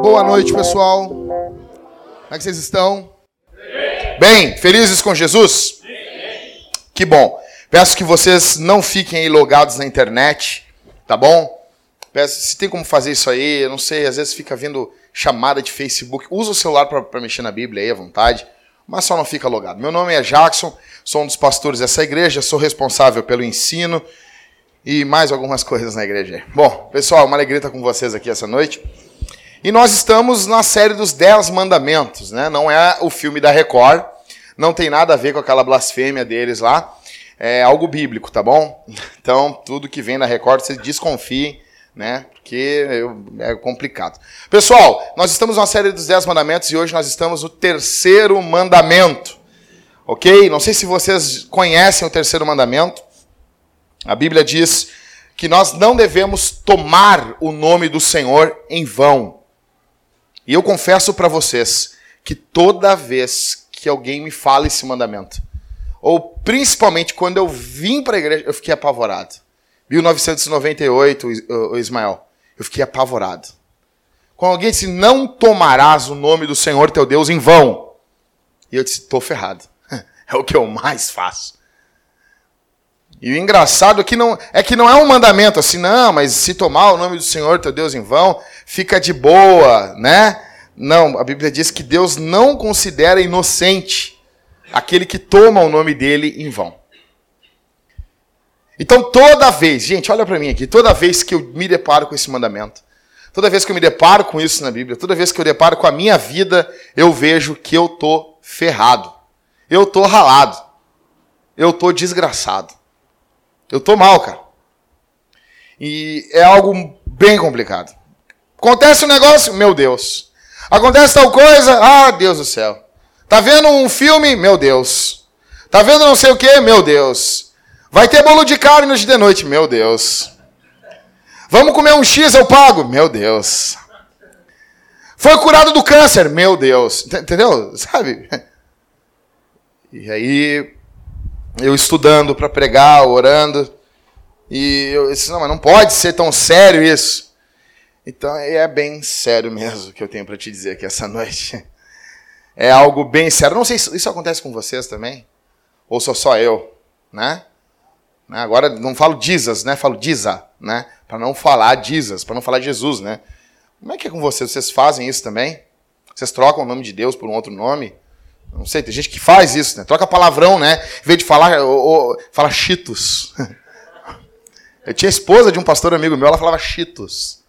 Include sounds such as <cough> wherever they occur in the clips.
Boa noite, pessoal. Como é que vocês estão? Bem, felizes com Jesus? Que bom. Peço que vocês não fiquem aí logados na internet, tá bom? Peço, se tem como fazer isso aí, eu não sei, às vezes fica vindo chamada de Facebook. Usa o celular para mexer na Bíblia aí à vontade, mas só não fica logado. Meu nome é Jackson, sou um dos pastores dessa igreja, sou responsável pelo ensino e mais algumas coisas na igreja. Bom, pessoal, uma alegria estar com vocês aqui essa noite. E nós estamos na série dos Dez Mandamentos, né? Não é o filme da Record, não tem nada a ver com aquela blasfêmia deles lá. É algo bíblico, tá bom? <laughs> Então, tudo que vem da Record, vocês desconfiem, né? Porque é complicado. Pessoal, nós estamos na série dos Dez Mandamentos e hoje nós estamos no terceiro mandamento. Ok? Não sei se vocês conhecem o terceiro mandamento. A Bíblia diz que nós não devemos tomar o nome do Senhor em vão. E eu confesso para vocês que toda vez que alguém me fala esse mandamento, ou principalmente quando eu vim para a igreja, eu fiquei apavorado. 1998, o Ismael, eu fiquei apavorado. Quando alguém disse, não tomarás o nome do Senhor teu Deus em vão. E eu disse, estou ferrado. <laughs> É o que eu mais faço. E o engraçado é que não é que não é um mandamento assim, não, mas se tomar o nome do Senhor teu Deus em vão, fica de boa, né? Não, a Bíblia diz que Deus não considera inocente aquele que toma o nome dele em vão. Então toda vez, gente, olha para mim aqui, toda vez que eu me deparo com esse mandamento, toda vez que eu me deparo com isso na Bíblia, toda vez que eu deparo com a minha vida, eu vejo que eu tô ferrado. Eu tô ralado. Eu tô desgraçado. Eu tô mal, cara. E é algo bem complicado. Acontece um negócio, meu Deus. Acontece tal coisa, ah, Deus do céu. Tá vendo um filme, meu Deus. Tá vendo não sei o que, meu Deus. Vai ter bolo de carne hoje de noite, meu Deus. Vamos comer um X, eu pago, meu Deus. Foi curado do câncer, meu Deus. Entendeu? <laughs> Sabe? E aí eu estudando para pregar, orando, e eu disse, não, mas não pode ser tão sério isso. Então é bem sério mesmo que eu tenho para te dizer aqui essa <laughs> noite. É algo bem sério. Não sei se isso acontece com vocês também, ou sou só eu, né? né? Agora não falo Jesus, né? Falo Diza, né? Para não falar Jesus, para não falar Jesus, né? Como é que é com vocês? Vocês fazem isso também? Vocês trocam o nome de Deus por um outro nome? Não sei, tem gente que faz isso, né? Troca palavrão, né? Em vez de falar, ou, ou, fala cheetos. <laughs> Eu tinha esposa de um pastor amigo meu, ela falava cheetos.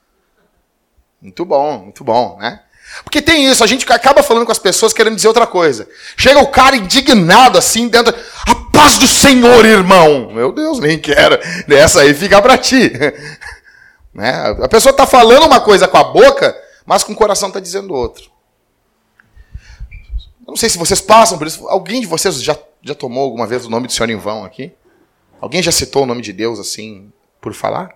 Muito bom, muito bom, né? Porque tem isso, a gente acaba falando com as pessoas querendo dizer outra coisa. Chega o cara indignado assim dentro. A paz do Senhor, irmão! Meu Deus, nem quero. Essa aí fica pra ti. <laughs> Né? A pessoa está falando uma coisa com a boca, mas com o coração está dizendo outra. Eu não sei se vocês passam por isso. Alguém de vocês já, já tomou alguma vez o nome do Senhor em vão aqui? Alguém já citou o nome de Deus assim, por falar?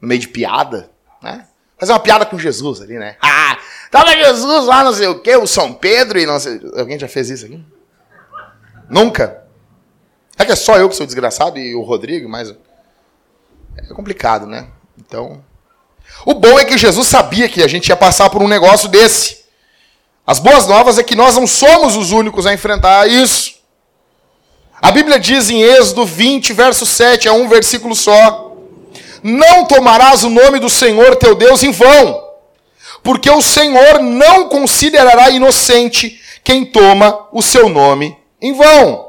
No meio de piada, né? Fazer uma piada com Jesus ali, né? Ah, tava Jesus lá, não sei o quê, o São Pedro e não sei. Alguém já fez isso aqui? Nunca? É que é só eu que sou desgraçado e o Rodrigo, mas. É complicado, né? Então. O bom é que Jesus sabia que a gente ia passar por um negócio desse. As boas novas é que nós não somos os únicos a enfrentar isso. A Bíblia diz em Êxodo 20, verso 7, é um versículo só: Não tomarás o nome do Senhor teu Deus em vão, porque o Senhor não considerará inocente quem toma o seu nome em vão.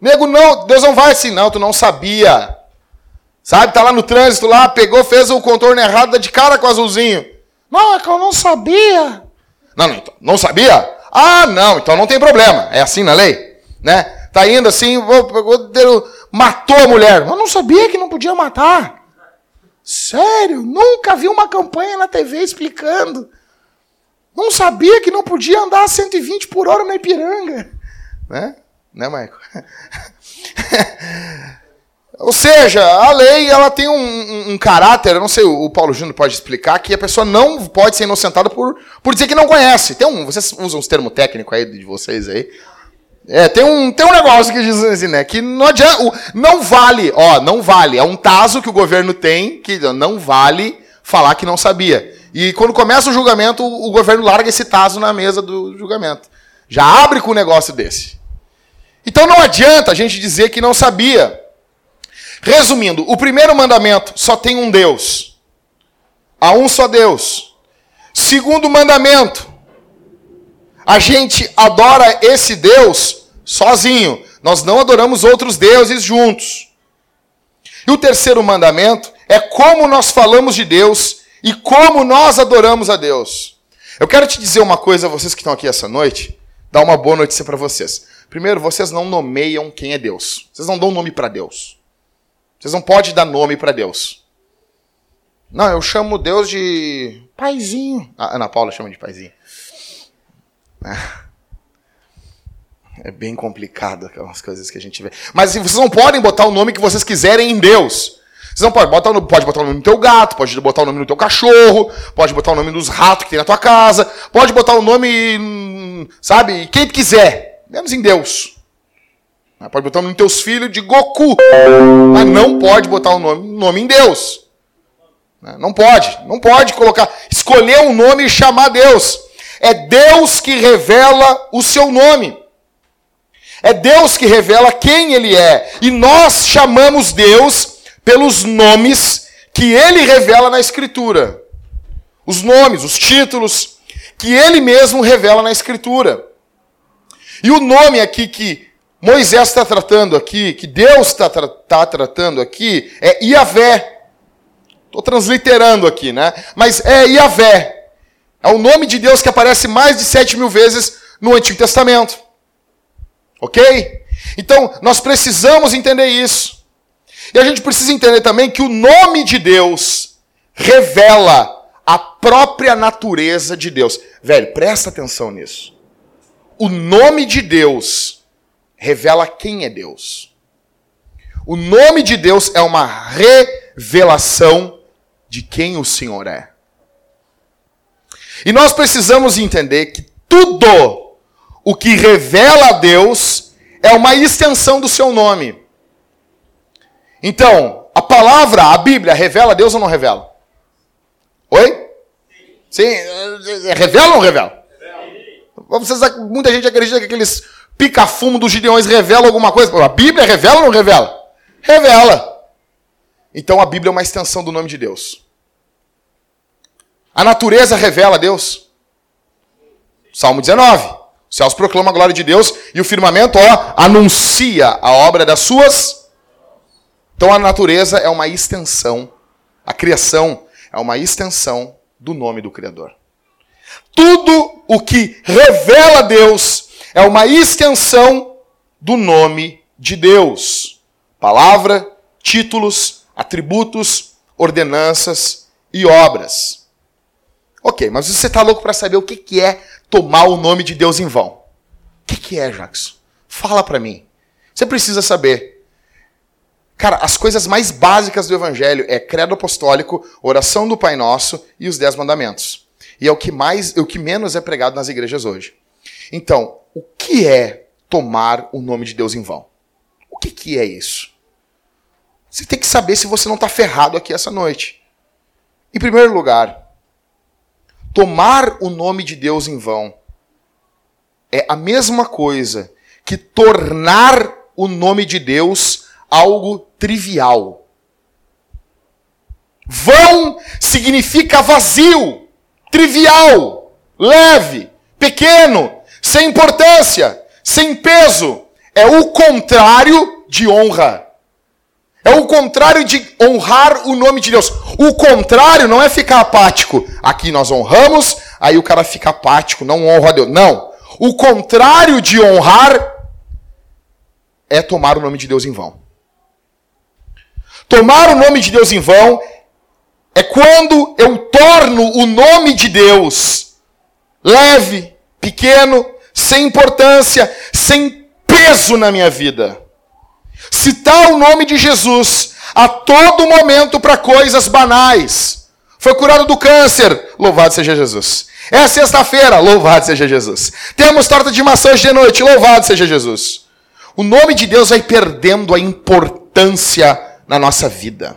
Nego, não, Deus não vai assim, não, tu não sabia. Sabe, tá lá no trânsito lá, pegou, fez o contorno errado, dá de cara com o azulzinho. Não, é que eu não sabia. Não, não, então, não sabia? Ah, não, então não tem problema. É assim na lei, né? Tá indo assim, matou a mulher. Eu não sabia que não podia matar. Sério, nunca vi uma campanha na TV explicando. Não sabia que não podia andar a 120 por hora na Ipiranga. Né? Né, Maico? <laughs> Ou seja, a lei ela tem um, um, um caráter, eu não sei, o Paulo Júnior pode explicar, que a pessoa não pode ser inocentada por, por dizer que não conhece. Tem um, vocês usam os termos técnicos aí de vocês aí. É, tem um, tem um negócio que diz assim, né? Que não adianta. Não vale, ó, não vale. É um taso que o governo tem que não vale falar que não sabia. E quando começa o julgamento, o governo larga esse taso na mesa do julgamento. Já abre com um negócio desse. Então não adianta a gente dizer que não sabia. Resumindo, o primeiro mandamento só tem um Deus. Há um só Deus. Segundo mandamento, a gente adora esse Deus sozinho. Nós não adoramos outros deuses juntos. E o terceiro mandamento é como nós falamos de Deus e como nós adoramos a Deus. Eu quero te dizer uma coisa, vocês que estão aqui essa noite, dar uma boa notícia para vocês. Primeiro, vocês não nomeiam quem é Deus. Vocês não dão nome para Deus. Vocês não podem dar nome para Deus. Não, eu chamo Deus de paizinho. A Ana Paula chama de paizinho. É. é bem complicado aquelas coisas que a gente vê. Mas vocês não podem botar o nome que vocês quiserem em Deus. Vocês não podem botar, pode botar o nome no teu gato, pode botar o nome no teu cachorro, pode botar o nome dos ratos que tem na tua casa, pode botar o nome, hum, sabe, quem quiser, menos em Deus. Pode botar o nome nos teus filhos de Goku. Mas não pode botar o nome, nome em Deus. Não pode. Não pode colocar. Escolher um nome e chamar Deus. É Deus que revela o seu nome. É Deus que revela quem Ele é. E nós chamamos Deus pelos nomes que Ele revela na Escritura. Os nomes, os títulos que Ele mesmo revela na Escritura. E o nome aqui que Moisés está tratando aqui, que Deus está tra tá tratando aqui, é Iavé. Estou transliterando aqui, né? Mas é Iavé. É o nome de Deus que aparece mais de sete mil vezes no Antigo Testamento. Ok? Então, nós precisamos entender isso. E a gente precisa entender também que o nome de Deus revela a própria natureza de Deus. Velho, presta atenção nisso. O nome de Deus revela quem é Deus. O nome de Deus é uma revelação de quem o Senhor é. E nós precisamos entender que tudo o que revela a Deus é uma extensão do seu nome. Então, a palavra, a Bíblia, revela a Deus ou não revela? Oi? Sim, revela ou não revela? Vocês, muita gente acredita que aqueles pica-fumo dos gideões revela alguma coisa? A Bíblia revela ou não revela? Revela. Então a Bíblia é uma extensão do nome de Deus. A natureza revela Deus. Salmo 19. Os céus proclamam a glória de Deus e o firmamento, ó, anuncia a obra das suas. Então a natureza é uma extensão, a criação é uma extensão do nome do Criador. Tudo o que revela Deus é uma extensão do nome de Deus. Palavra, títulos, atributos, ordenanças e obras. Ok, mas você está louco para saber o que, que é tomar o nome de Deus em vão? O que, que é, Jackson? Fala para mim. Você precisa saber. Cara, as coisas mais básicas do Evangelho é credo apostólico, oração do Pai Nosso e os Dez Mandamentos. E é o que mais, o que menos é pregado nas igrejas hoje. Então, o que é tomar o nome de Deus em vão? O que, que é isso? Você tem que saber se você não está ferrado aqui essa noite. Em primeiro lugar, tomar o nome de Deus em vão é a mesma coisa que tornar o nome de Deus algo trivial. Vão significa vazio, trivial, leve, pequeno, sem importância, sem peso. É o contrário de honra. É o contrário de honrar o nome de Deus. O contrário não é ficar apático. Aqui nós honramos, aí o cara fica apático, não honra a Deus. Não. O contrário de honrar é tomar o nome de Deus em vão. Tomar o nome de Deus em vão é quando eu torno o nome de Deus leve, pequeno, sem importância, sem peso na minha vida. Citar o nome de Jesus a todo momento para coisas banais. Foi curado do câncer, louvado seja Jesus. É sexta-feira, louvado seja Jesus. Temos torta de maçã de noite, louvado seja Jesus. O nome de Deus vai perdendo a importância na nossa vida.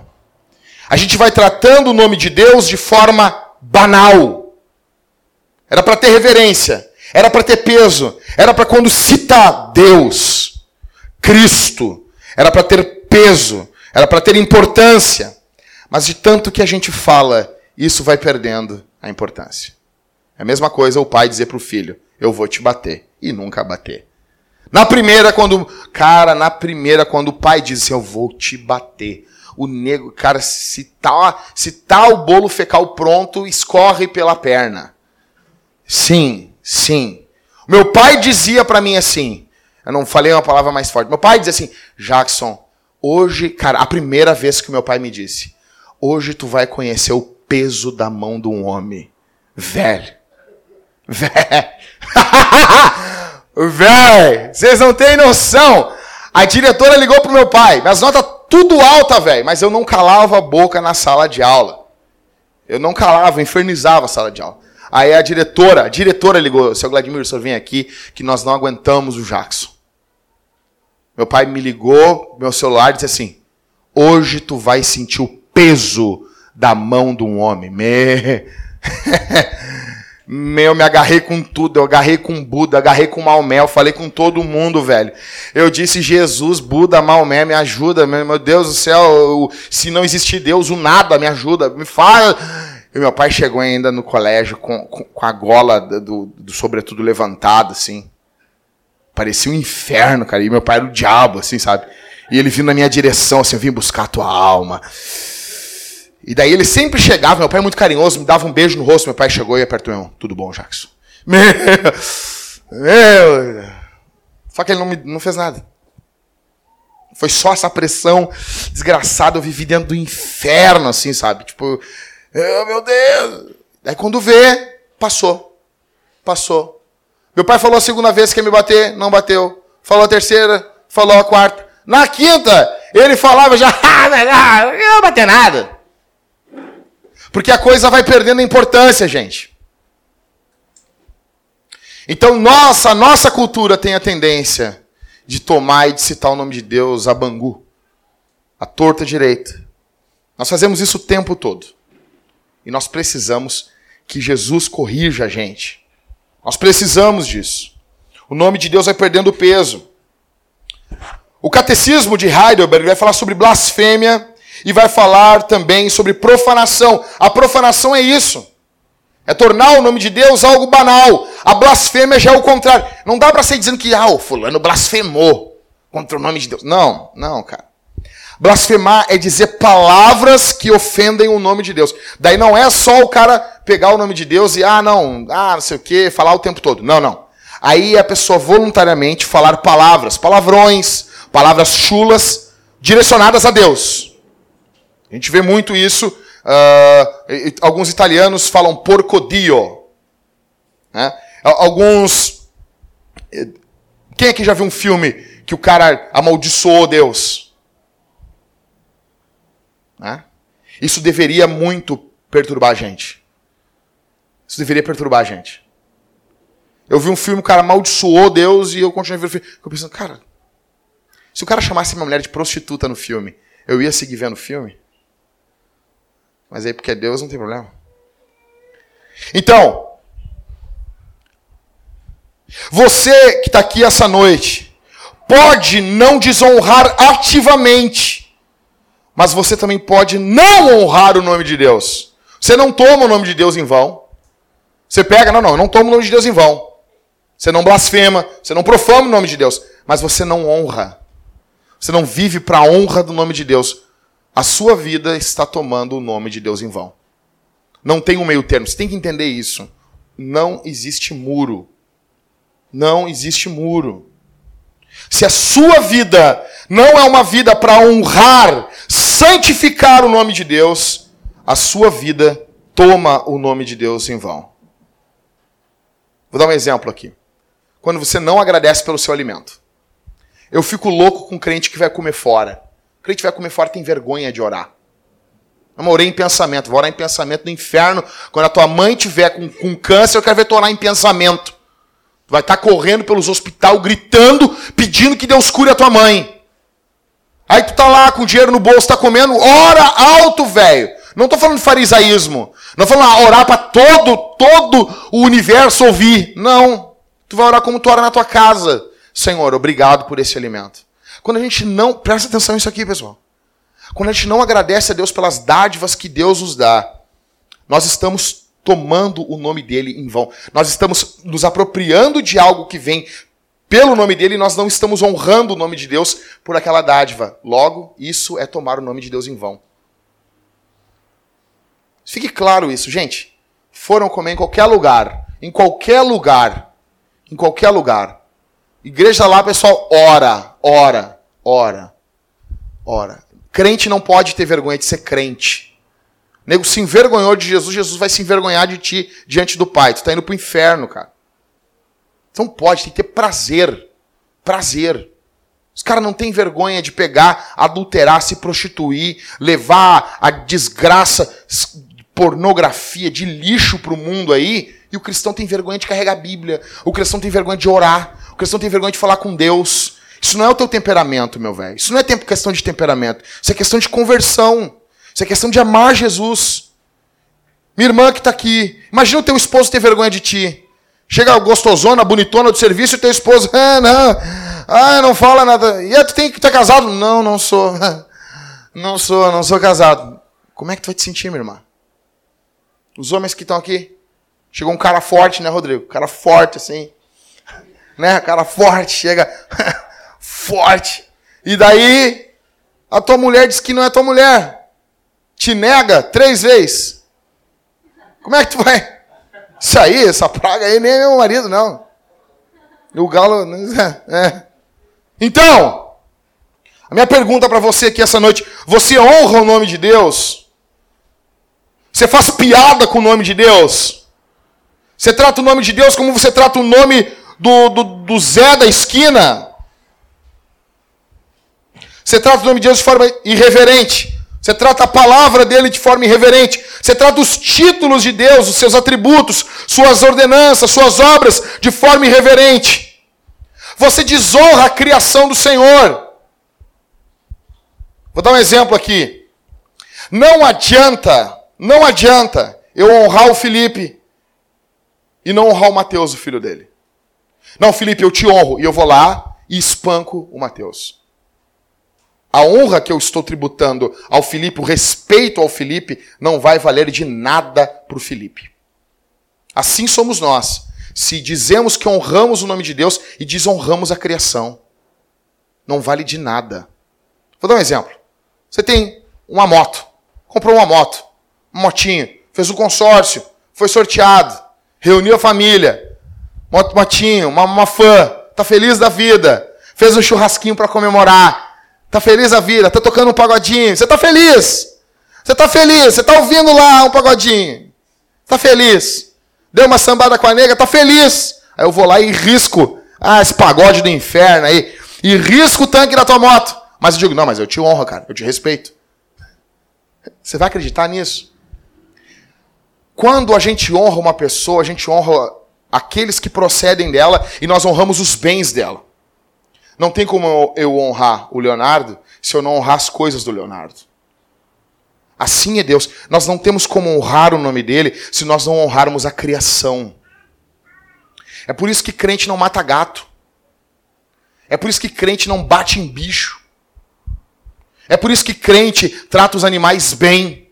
A gente vai tratando o nome de Deus de forma banal. Era para ter reverência, era para ter peso, era para quando cita Deus, Cristo, era para ter peso, era para ter importância. Mas de tanto que a gente fala, isso vai perdendo a importância. É a mesma coisa o pai dizer para o filho: Eu vou te bater. E nunca bater. Na primeira, quando. Cara, na primeira, quando o pai diz Eu vou te bater. O nego, cara, se tá, se tá o bolo fecal pronto, escorre pela perna. Sim, sim. Meu pai dizia para mim assim: Eu não falei uma palavra mais forte. Meu pai dizia assim: Jackson, hoje, cara, a primeira vez que meu pai me disse: Hoje tu vai conhecer o peso da mão de um homem. Velho. Velho. <laughs> velho. Vocês não têm noção. A diretora ligou pro meu pai. Minhas notas tudo alta, velho. Mas eu não calava a boca na sala de aula. Eu não calava, infernizava a sala de aula. Aí a diretora, a diretora ligou, seu Vladimir, senhor vem aqui, que nós não aguentamos o Jackson. Meu pai me ligou, meu celular, disse assim: Hoje tu vai sentir o peso da mão de um homem. Me... <laughs> Meu, me agarrei com tudo. Eu agarrei com Buda, agarrei com Maomé. Eu falei com todo mundo, velho. Eu disse: Jesus, Buda, Maomé, me ajuda. Meu Deus do céu, eu, se não existir Deus, o nada me ajuda. Me fala. E meu pai chegou ainda no colégio com, com, com a gola do, do sobretudo levantado, assim. Parecia um inferno, cara. E meu pai era o diabo, assim, sabe? E ele vindo na minha direção, assim, eu vim buscar a tua alma. E daí ele sempre chegava, meu pai é muito carinhoso, me dava um beijo no rosto, meu pai chegou e apertou meu, tudo bom, Jackson? <laughs> Meu, meu. Só que ele não, me, não fez nada. Foi só essa pressão desgraçada, eu vivi dentro do inferno, assim, sabe? Tipo, oh, meu Deus. Daí quando vê, passou. Passou. Meu pai falou a segunda vez que ia me bater, não bateu. Falou a terceira, falou a quarta. Na quinta, ele falava já, <laughs> ah, não bater nada. Porque a coisa vai perdendo importância, gente. Então, nossa, nossa cultura tem a tendência de tomar e de citar o nome de Deus a bangu, a torta direita. Nós fazemos isso o tempo todo. E nós precisamos que Jesus corrija a gente. Nós precisamos disso. O nome de Deus vai perdendo peso. O catecismo de Heidelberg vai falar sobre blasfêmia e vai falar também sobre profanação. A profanação é isso. É tornar o nome de Deus algo banal. A blasfêmia já é o contrário. Não dá para ser dizendo que ah, o fulano blasfemou contra o nome de Deus. Não, não, cara. Blasfemar é dizer palavras que ofendem o nome de Deus. Daí não é só o cara pegar o nome de Deus e, ah, não, ah, não sei o quê, falar o tempo todo. Não, não. Aí é a pessoa voluntariamente falar palavras, palavrões, palavras chulas, direcionadas a Deus. A gente vê muito isso. Uh, alguns italianos falam porcodio. Né? Alguns. Quem aqui já viu um filme que o cara amaldiçoou Deus? Né? Isso deveria muito perturbar a gente. Isso deveria perturbar a gente. Eu vi um filme, o cara amaldiçoou Deus e eu continuei vendo o filme. Eu pensando, cara, se o cara chamasse minha mulher de prostituta no filme, eu ia seguir vendo o filme? Mas aí porque é Deus não tem problema. Então, você que está aqui essa noite, pode não desonrar ativamente, mas você também pode não honrar o nome de Deus. Você não toma o nome de Deus em vão. Você pega, não, não, eu não tomo o nome de Deus em vão. Você não blasfema, você não profama o nome de Deus, mas você não honra. Você não vive para a honra do nome de Deus a sua vida está tomando o nome de Deus em vão. Não tem um meio termo. Você tem que entender isso. Não existe muro. Não existe muro. Se a sua vida não é uma vida para honrar, santificar o nome de Deus, a sua vida toma o nome de Deus em vão. Vou dar um exemplo aqui. Quando você não agradece pelo seu alimento. Eu fico louco com crente que vai comer fora crente vai comer fora tem vergonha de orar. Eu orei em pensamento, vou orar em pensamento no inferno. Quando a tua mãe tiver com, com câncer, eu quero ver tu orar em pensamento. Tu vai estar tá correndo pelos hospitais, gritando, pedindo que Deus cure a tua mãe. Aí tu tá lá com dinheiro no bolso, tá comendo, ora alto, velho. Não estou falando de farisaísmo. Não estou falando orar para todo, todo o universo ouvir. Não. Tu vai orar como tu ora na tua casa. Senhor, obrigado por esse alimento. Quando a gente não. Presta atenção nisso aqui, pessoal. Quando a gente não agradece a Deus pelas dádivas que Deus nos dá, nós estamos tomando o nome dele em vão. Nós estamos nos apropriando de algo que vem pelo nome dele nós não estamos honrando o nome de Deus por aquela dádiva. Logo, isso é tomar o nome de Deus em vão. Fique claro isso, gente. Foram comer em qualquer lugar, em qualquer lugar, em qualquer lugar. Igreja lá, pessoal, ora, ora, ora, ora. Crente não pode ter vergonha de ser crente. O nego se envergonhou de Jesus, Jesus vai se envergonhar de ti diante do Pai. Tu está indo para o inferno, cara. Então pode, tem que ter prazer. Prazer. Os caras não têm vergonha de pegar, adulterar, se prostituir, levar a desgraça, pornografia de lixo para o mundo aí. E o cristão tem vergonha de carregar a Bíblia. O cristão tem vergonha de orar. O cristão tem vergonha de falar com Deus. Isso não é o teu temperamento, meu velho. Isso não é questão de temperamento. Isso é questão de conversão. Isso é questão de amar Jesus. Minha irmã que está aqui. Imagina o teu esposo ter vergonha de ti. Chega gostosona, bonitona do serviço e teu esposo. Ah, não. Ah, não fala nada. E tu tem que estar tá casado? Não, não sou. <laughs> Não sou, não sou casado. Como é que tu vai te sentir, minha irmã? Os homens que estão aqui. Chegou um cara forte, né, Rodrigo? Cara forte, assim. <laughs> Né? Cara forte, chega. <laughs> forte. E daí, a tua mulher diz que não é tua mulher te nega três vezes, como é que tu vai? Isso aí, essa praga aí, nem é meu marido, não. O galo. <laughs> É. Então, a minha pergunta para você aqui essa noite: você honra o nome de Deus? Você faz piada com o nome de Deus? Você trata o nome de Deus como você trata o nome do, do, do Zé da esquina? Você trata o nome de Deus de forma irreverente? Você trata a palavra dele de forma irreverente. Você trata os títulos de Deus, os seus atributos, suas ordenanças, suas obras de forma irreverente. Você desonra a criação do Senhor. Vou dar um exemplo aqui. Não adianta, não adianta eu honrar o Felipe e não honrar o Mateus, o filho dele. Não, Felipe, eu te honro e eu vou lá e espanco o Mateus a honra que eu estou tributando ao Filipe, o respeito ao Filipe, não vai valer de nada para o Filipe. Assim somos nós. Se dizemos que honramos o nome de Deus e desonramos a criação, não vale de nada. Vou dar um exemplo. Você tem uma moto, comprou uma moto, um motinho, fez um consórcio, foi sorteado, reuniu a família, motinho, uma, uma fã, tá feliz da vida, fez um churrasquinho para comemorar, Tá feliz a vida, tá tocando um pagodinho. Você tá feliz. Você tá feliz, você tá ouvindo lá um pagodinho. Tá feliz. Deu uma sambada com a nega, tá feliz. Aí eu vou lá e risco. Ah, esse pagode do inferno aí. E risco o tanque da tua moto. Mas eu digo, não, mas eu te honro, cara. Eu te respeito. Você vai acreditar nisso? Quando a gente honra uma pessoa, a gente honra aqueles que procedem dela e nós honramos os bens dela. Não tem como eu honrar o Leonardo se eu não honrar as coisas do Leonardo. Assim é Deus. Nós não temos como honrar o nome dele se nós não honrarmos a criação. É por isso que crente não mata gato. É por isso que crente não bate em bicho. É por isso que crente trata os animais bem.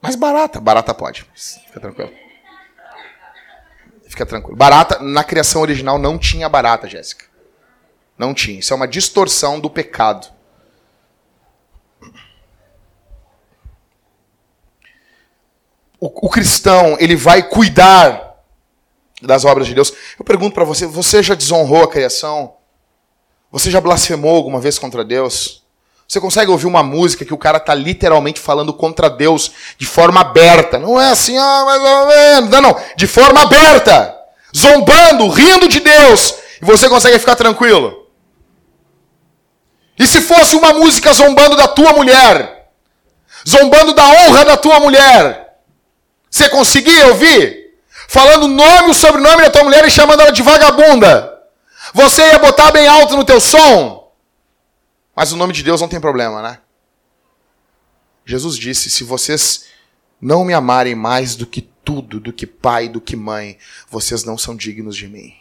Mas barata, barata pode. Fica tranquilo. Fica tranquilo. Barata, na criação original não tinha barata, Jéssica. Não tinha. Isso é uma distorção do pecado. O, o cristão, ele vai cuidar das obras de Deus. Eu pergunto para você, você já desonrou a criação? Você já blasfemou alguma vez contra Deus? Você consegue ouvir uma música que o cara está literalmente falando contra Deus de forma aberta. Não é assim, ah, mais ou menos. Não, não. De forma aberta. Zombando, rindo de Deus. E você consegue ficar tranquilo. E se fosse uma música zombando da tua mulher? Zombando da honra da tua mulher? Você conseguia ouvir? Falando o nome e o sobrenome da tua mulher e chamando ela de vagabunda. Você ia botar bem alto no teu som? Mas o nome de Deus não tem problema, né? Jesus disse: se vocês não me amarem mais do que tudo, do que pai, do que mãe, vocês não são dignos de mim.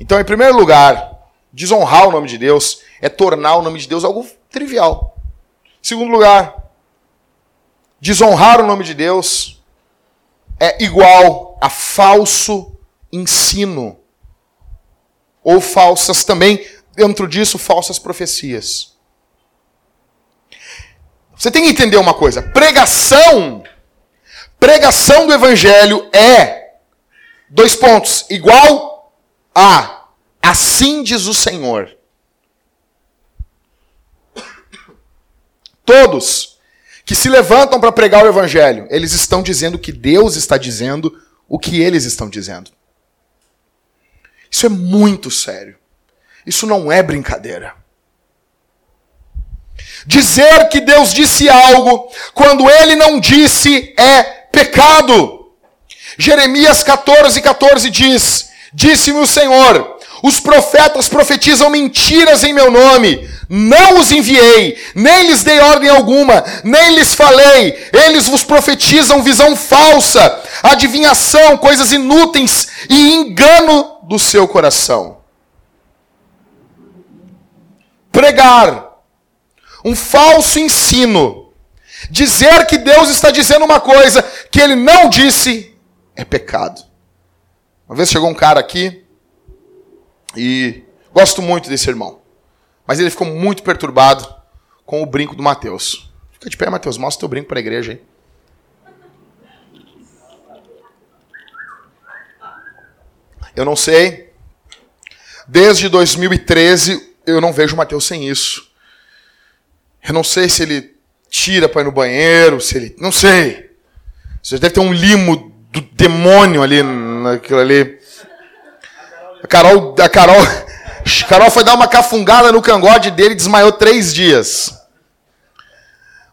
Então, em primeiro lugar, desonrar o nome de Deus é tornar o nome de Deus algo trivial. Em segundo lugar, desonrar o nome de Deus é igual a falso ensino. Ou falsas também, dentro disso, falsas profecias. Você tem que entender uma coisa: pregação, pregação do evangelho é dois pontos, igual a assim diz o Senhor. Todos que se levantam para pregar o evangelho, eles estão dizendo que Deus está dizendo o que eles estão dizendo. Isso é muito sério. Isso não é brincadeira. Dizer que Deus disse algo quando ele não disse é pecado. Jeremias 14, 14 diz: Disse-me o Senhor, os profetas profetizam mentiras em meu nome. Não os enviei, nem lhes dei ordem alguma, nem lhes falei. Eles vos profetizam visão falsa, adivinhação, coisas inúteis e engano do seu coração. Pregar um falso ensino, dizer que Deus está dizendo uma coisa que ele não disse, é pecado. Uma vez chegou um cara aqui e gosto muito desse irmão, mas ele ficou muito perturbado com o brinco do Mateus. Fica de pé, Mateus, mostra teu brinco para a igreja aí. Eu não sei. Desde 2013 eu não vejo o Mateus sem isso. Eu não sei se ele tira para ir no banheiro, se ele. Não sei. Você deve ter um limo do demônio ali naquilo ali. A Carol. A Carol. A <laughs> Carol foi dar uma cafungada no cangote dele e desmaiou três dias.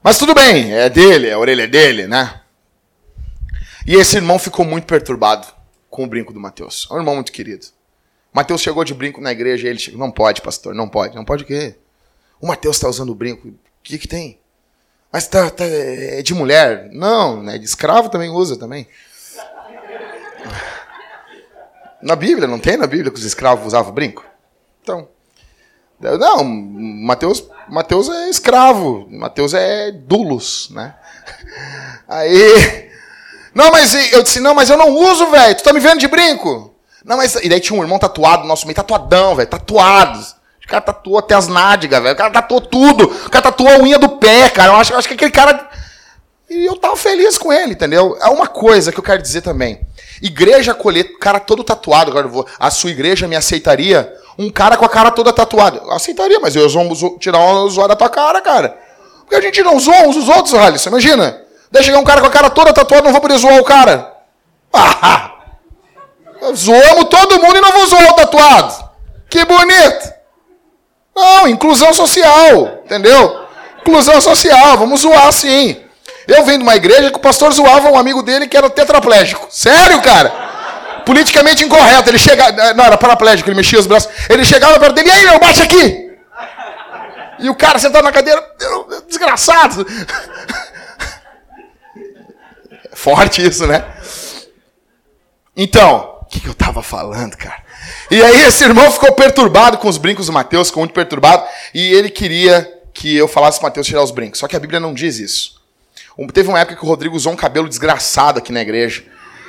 Mas tudo bem, é dele, a orelha é dele, né? E esse irmão ficou muito perturbado com o brinco do Mateus. É um irmão muito querido. Mateus chegou de brinco na igreja e ele chegou, não pode, pastor, não pode. Não pode o quê? O Mateus está usando brinco. O que, que tem? Mas tá, tá, é de mulher? Não, né? de escravo também usa também. <laughs> Na Bíblia, não tem na Bíblia que os escravos usavam brinco? Então, não, Mateus, Mateus é escravo, Mateus é dulos, né? <laughs> Aí, não, mas eu disse, não, mas eu não uso, velho, tu tá me vendo de brinco? Não, mas, e daí tinha um irmão tatuado no nosso meio, tatuadão, velho, tatuado cara tatuou até as nádegas, velho. O cara tatuou tudo. O cara tatuou a unha do pé, cara. Eu acho, eu acho que aquele cara. E eu tava feliz com ele, entendeu? É uma coisa que eu quero dizer também. Igreja acolher, cara todo tatuado. Agora vou. A sua igreja me aceitaria um cara com a cara toda tatuada. Eu aceitaria, mas eu vou tirar uma zoada da tua cara, cara. Porque a gente não zoa uns os outros, Alisson. Imagina. Daí chegar um cara com a cara toda tatuada, não vou poder zoar o cara. <laughs> Ah! Zoamos todo mundo e não vou zoar o tatuado. Que bonito. Não, inclusão social, entendeu? Inclusão social, vamos zoar sim. Eu venho de uma igreja que o pastor zoava um amigo dele que era tetraplégico. Sério, cara? Politicamente incorreto. Ele chegava. Não, era paraplégico, ele mexia os braços. Ele chegava perto dele, e aí, meu, bate aqui! E o cara sentado na cadeira, desgraçado. <laughs> Forte isso, né? Então, que, que eu tava falando, cara? E aí esse irmão ficou perturbado com os brincos do Mateus, ficou muito perturbado, e ele queria que eu falasse para Mateus tirar os brincos. Só que a Bíblia não diz isso. Teve uma época que o Rodrigo usou um cabelo desgraçado aqui na igreja.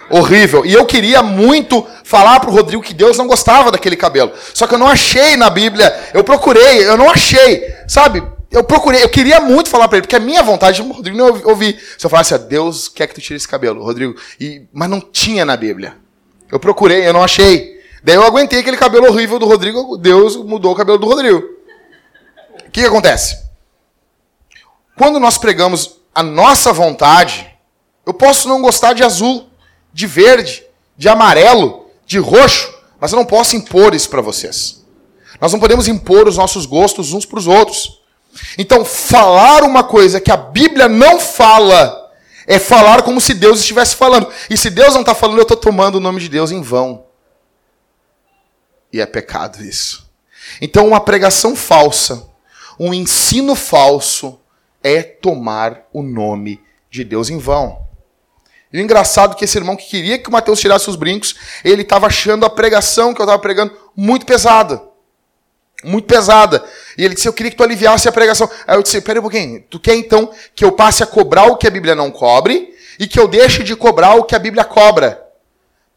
Horrível. E eu queria muito falar para o Rodrigo que Deus não gostava daquele cabelo. Só que eu não achei na Bíblia. Eu procurei, eu não achei. Sabe? Eu procurei, eu queria muito falar para ele, porque a minha vontade, o Rodrigo não ouvi. Se eu falasse, ah, Deus quer que tu tire esse cabelo, Rodrigo. E, mas não tinha na Bíblia. Eu procurei, eu não achei. Daí eu aguentei aquele cabelo horrível do Rodrigo, Deus mudou o cabelo do Rodrigo. O que, que acontece? Quando nós pregamos a nossa vontade, eu posso não gostar de azul, de verde, de amarelo, de roxo, mas eu não posso impor isso para vocês. Nós não podemos impor os nossos gostos uns para os outros. Então, falar uma coisa que a Bíblia não fala é falar como se Deus estivesse falando. E se Deus não está falando, eu estou tomando o nome de Deus em vão. E é pecado isso. Então, uma pregação falsa, um ensino falso, é tomar o nome de Deus em vão. E o engraçado é que esse irmão que queria que o Mateus tirasse os brincos, ele estava achando a pregação que eu estava pregando muito pesada. Muito pesada. E ele disse, eu queria que tu aliviasse a pregação. Aí eu disse, peraí um pouquinho, tu quer então que eu passe a cobrar o que a Bíblia não cobre e que eu deixe de cobrar o que a Bíblia cobra?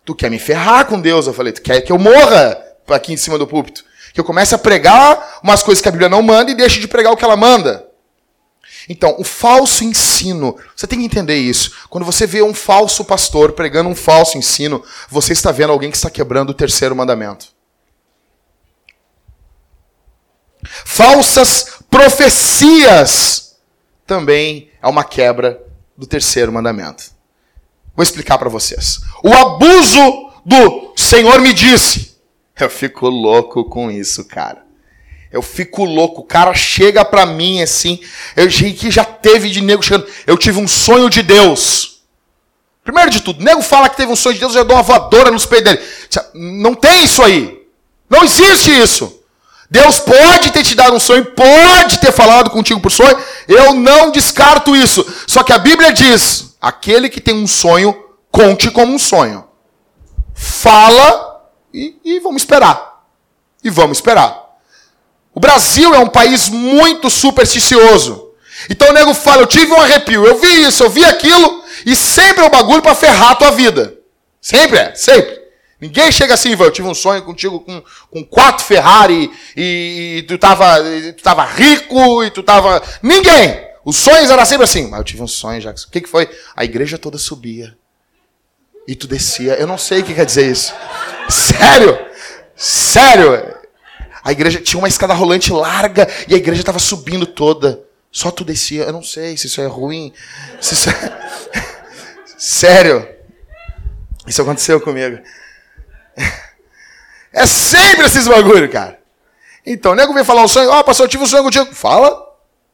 Tu quer me ferrar com Deus? Eu falei, tu quer que eu morra aqui em cima do púlpito? Que eu comece a pregar umas coisas que a Bíblia não manda e deixe de pregar o que ela manda? Então, o falso ensino, você tem que entender isso. Quando você vê um falso pastor pregando um falso ensino, você está vendo alguém que está quebrando o terceiro mandamento. Falsas profecias também é uma quebra do terceiro mandamento. Vou explicar para vocês. O abuso do Senhor me disse. Eu fico louco com isso, cara. Eu fico louco. O cara chega pra mim assim. Eu que já teve de nego chegando. Eu tive um sonho de Deus. Primeiro de tudo, nego fala que teve um sonho de Deus, eu dou uma voadora nos peitos dele. Não tem isso aí. Não existe isso. Deus pode ter te dado um sonho, pode ter falado contigo por sonho. Eu não descarto isso. Só que a Bíblia diz: aquele que tem um sonho, conte como um sonho. Fala e, e vamos esperar. E vamos esperar. O Brasil é um país muito supersticioso. Então o nego fala, eu tive um arrepio, eu vi isso, eu vi aquilo, e sempre é um bagulho para ferrar a tua vida. Sempre é, sempre. Ninguém chega assim, eu tive um sonho contigo com, com quatro Ferrari e, e tu, tava, tu tava rico e tu tava. Ninguém! Os sonhos eram sempre assim. Mas eu tive um sonho, Jackson. O que, que foi? A igreja toda subia. E tu descia. Eu não sei o que quer dizer isso. Sério? Sério? A igreja tinha uma escada rolante larga e a igreja estava subindo toda. Só tu descia. Eu não sei se isso é ruim. Se isso é... <laughs> Sério. Isso aconteceu comigo. <laughs> É sempre esses bagulho, cara. Então, o nego vem falar um sonho. Ó, oh, pastor, eu tive um sonho contigo. Fala.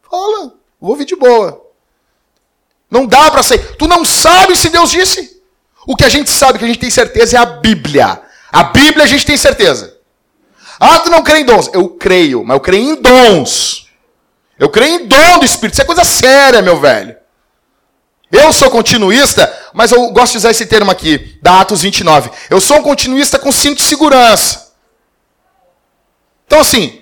Fala. Vou ouvir de boa. Não dá para ser. Tu não sabe se Deus disse. O que a gente sabe, que a gente tem certeza é a Bíblia. A Bíblia a gente tem certeza. Ah, tu não crê em dons. Eu creio, mas eu creio em dons. Eu creio em dom do Espírito. Isso é coisa séria, meu velho. Eu sou continuista, mas eu gosto de usar esse termo aqui, da Atos 29. Eu sou um continuista com cinto de segurança. Então, assim,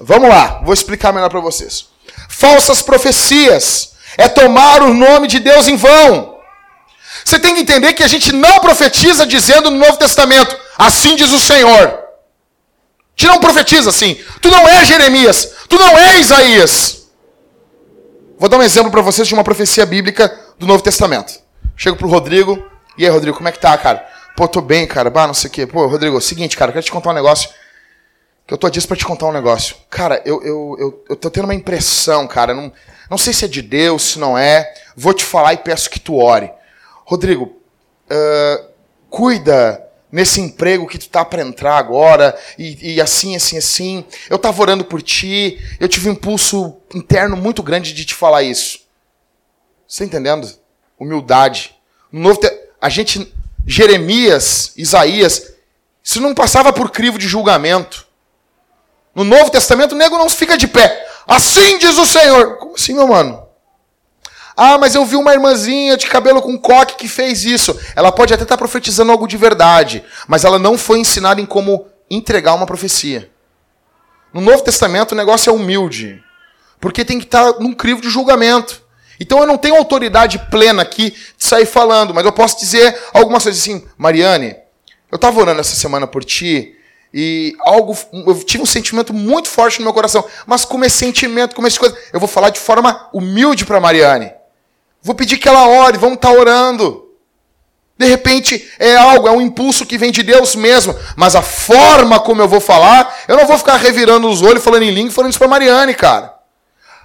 vamos lá, vou explicar melhor para vocês. Falsas profecias é tomar o nome de Deus em vão. Você tem que entender que a gente não profetiza dizendo no Novo Testamento, Assim diz o Senhor. Te não profetiza assim. Tu não é Jeremias. Tu não é Isaías. Vou dar um exemplo para vocês de uma profecia bíblica do Novo Testamento. Chego pro Rodrigo. E aí, Rodrigo, como é que tá, cara? Pô, tô bem, cara. Bah, não sei o quê. Pô, Rodrigo, é seguinte, cara, quero te contar um negócio. Que eu tô disso para te contar um negócio. Cara, eu, eu, eu, eu tô tendo uma impressão, cara. Não, não sei se é de Deus, se não é. Vou te falar e peço que tu ore. Rodrigo, uh, cuida nesse emprego que tu tá para entrar agora, e, e, assim, assim, assim. Eu tava orando por ti, eu tive um impulso interno muito grande de te falar isso. Você tá entendendo? Humildade. No Novo Te... A gente, Jeremias, Isaías, isso não passava por crivo de julgamento. No Novo Testamento, o nego não fica de pé. Assim diz o Senhor. Como assim, meu mano? Ah, mas eu vi uma irmãzinha de cabelo com coque que fez isso. Ela pode até estar profetizando algo de verdade, mas ela não foi ensinada em como entregar uma profecia. No Novo Testamento o negócio é humilde, porque tem que estar num crivo de julgamento. Então eu não tenho autoridade plena aqui de sair falando, mas eu posso dizer algumas coisas assim, Mariane, eu estava orando essa semana por ti e algo, eu tive um sentimento muito forte no meu coração, mas como esse sentimento, como essa coisa, eu vou falar de forma humilde para Mariane. Vou pedir que ela ore, vamos estar tá orando. De repente é algo, é um impulso que vem de Deus mesmo. Mas a forma como eu vou falar, eu não vou ficar revirando os olhos, falando em língua, falando isso para Mariane, cara.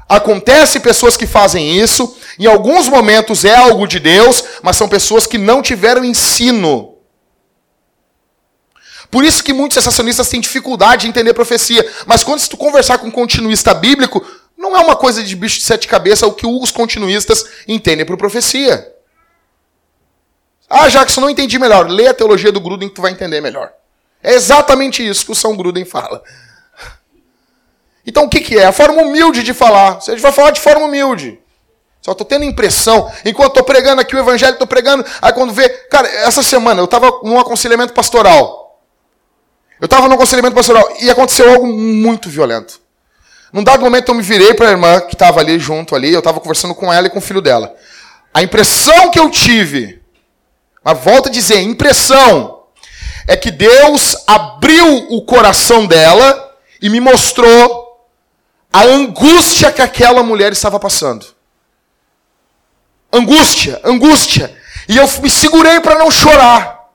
Acontece pessoas que fazem isso, em alguns momentos é algo de Deus, mas são pessoas que não tiveram ensino. Por isso que muitos sensacionistas têm dificuldade de entender profecia. Mas quando tu conversar com um continuista bíblico, não é uma coisa de bicho de sete cabeças o que os continuistas entendem por profecia. Ah, Jackson, não entendi melhor. Lê a teologia do Gruden que tu vai entender melhor. É exatamente isso que o São Gruden fala. Então o que, que é? A forma humilde de falar. A gente vai falar de forma humilde. Só estou tendo impressão, enquanto estou pregando aqui o evangelho, estou pregando, aí quando vê. Cara, essa semana eu estava num aconselhamento pastoral. Eu estava num aconselhamento pastoral e aconteceu algo muito violento. Num dado momento eu me virei para a irmã que estava ali junto ali, eu estava conversando com ela e com o filho dela. A impressão que eu tive, a volta a dizer, impressão, é que Deus abriu o coração dela e me mostrou a angústia que aquela mulher estava passando. Angústia, angústia. E eu me segurei para não chorar.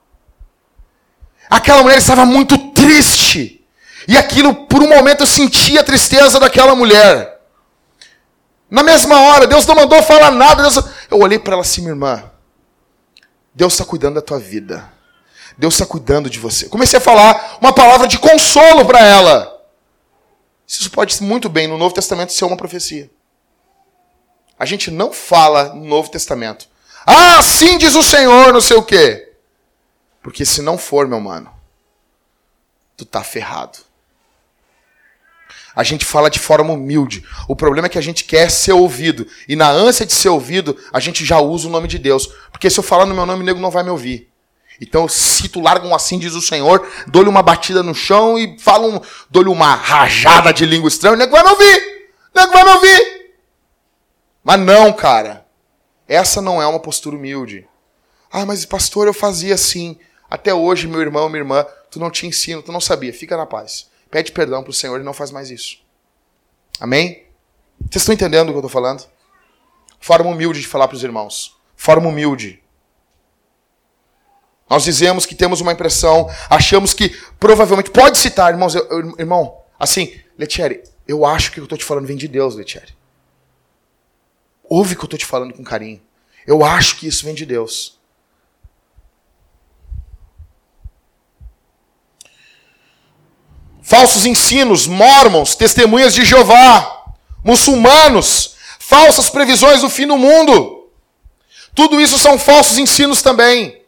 Aquela mulher estava muito triste. E aquilo, por um momento, eu senti a tristeza daquela mulher. Na mesma hora, Deus não mandou falar nada. Deus... Eu olhei para ela assim, minha irmã. Deus está cuidando da tua vida. Deus está cuidando de você. Comecei a falar uma palavra de consolo para ela. Isso pode muito bem no Novo Testamento ser uma profecia. A gente não fala no Novo Testamento. Ah, sim diz o Senhor, não sei o quê. Porque se não for, meu mano, tu tá ferrado. A gente fala de forma humilde. O problema é que a gente quer ser ouvido. E na ânsia de ser ouvido, a gente já usa o nome de Deus. Porque se eu falar no meu nome, o nego não vai me ouvir. Então, se tu larga um assim, diz o Senhor, dou-lhe uma batida no chão e falo um, dou-lhe uma rajada de língua estranha, o nego vai me ouvir. O nego vai me ouvir. Mas não, cara. Essa não é uma postura humilde. Ah, mas pastor, eu fazia assim. Até hoje, meu irmão, minha irmã, tu não te ensino, tu não sabia. Fica na paz. Pede perdão para o Senhor e não faz mais isso. Amém? Vocês estão entendendo o que eu estou falando? Forma humilde de falar para os irmãos. Forma humilde. Nós dizemos que temos uma impressão, achamos que provavelmente. Pode citar, irmãos, eu, eu, irmão, assim, Letieri, eu acho que o que eu estou te falando vem de Deus, Letieri. Ouve o que eu estou te falando com carinho. Eu acho que isso vem de Deus. Falsos ensinos, mormons, testemunhas de Jeová, muçulmanos, falsas previsões do fim do mundo. Tudo isso são falsos ensinos também.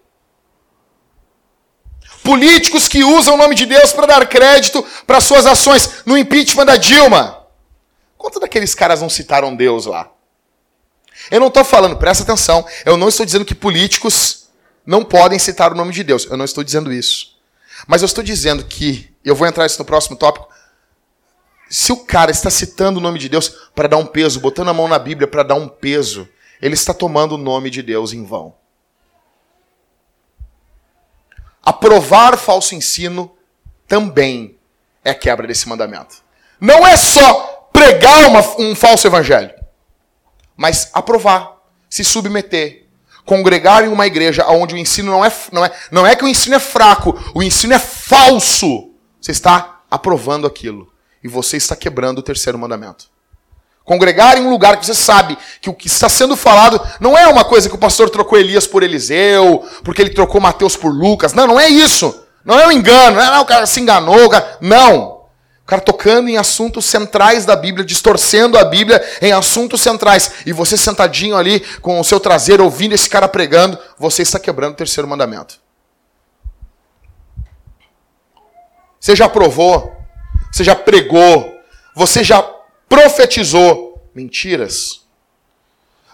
Políticos que usam o nome de Deus para dar crédito para suas ações no impeachment da Dilma. Quantos daqueles caras não citaram Deus lá? Eu não estou falando, presta atenção, eu não estou dizendo que políticos não podem citar o nome de Deus. Eu não estou dizendo isso. Mas eu estou dizendo que, eu vou entrar isso no próximo tópico, se o cara está citando o nome de Deus para dar um peso, botando a mão na Bíblia para dar um peso, ele está tomando o nome de Deus em vão. Aprovar falso ensino também é quebra desse mandamento. Não é só pregar uma, um falso evangelho, mas aprovar, se submeter, congregar em uma igreja onde o ensino não é, não é, não é que o ensino é fraco, o ensino é falso. Você está aprovando aquilo. E você está quebrando o terceiro mandamento. Congregar em um lugar que você sabe que o que está sendo falado não é uma coisa que o pastor trocou Elias por Eliseu, porque ele trocou Mateus por Lucas. Não, não é isso. Não é um engano. Não, é, o cara se enganou. Cara... Não. Cara tocando em assuntos centrais da Bíblia, distorcendo a Bíblia em assuntos centrais. E você sentadinho ali com o seu traseiro ouvindo esse cara pregando, você está quebrando o terceiro mandamento. Você já provou, você já pregou, você já profetizou mentiras.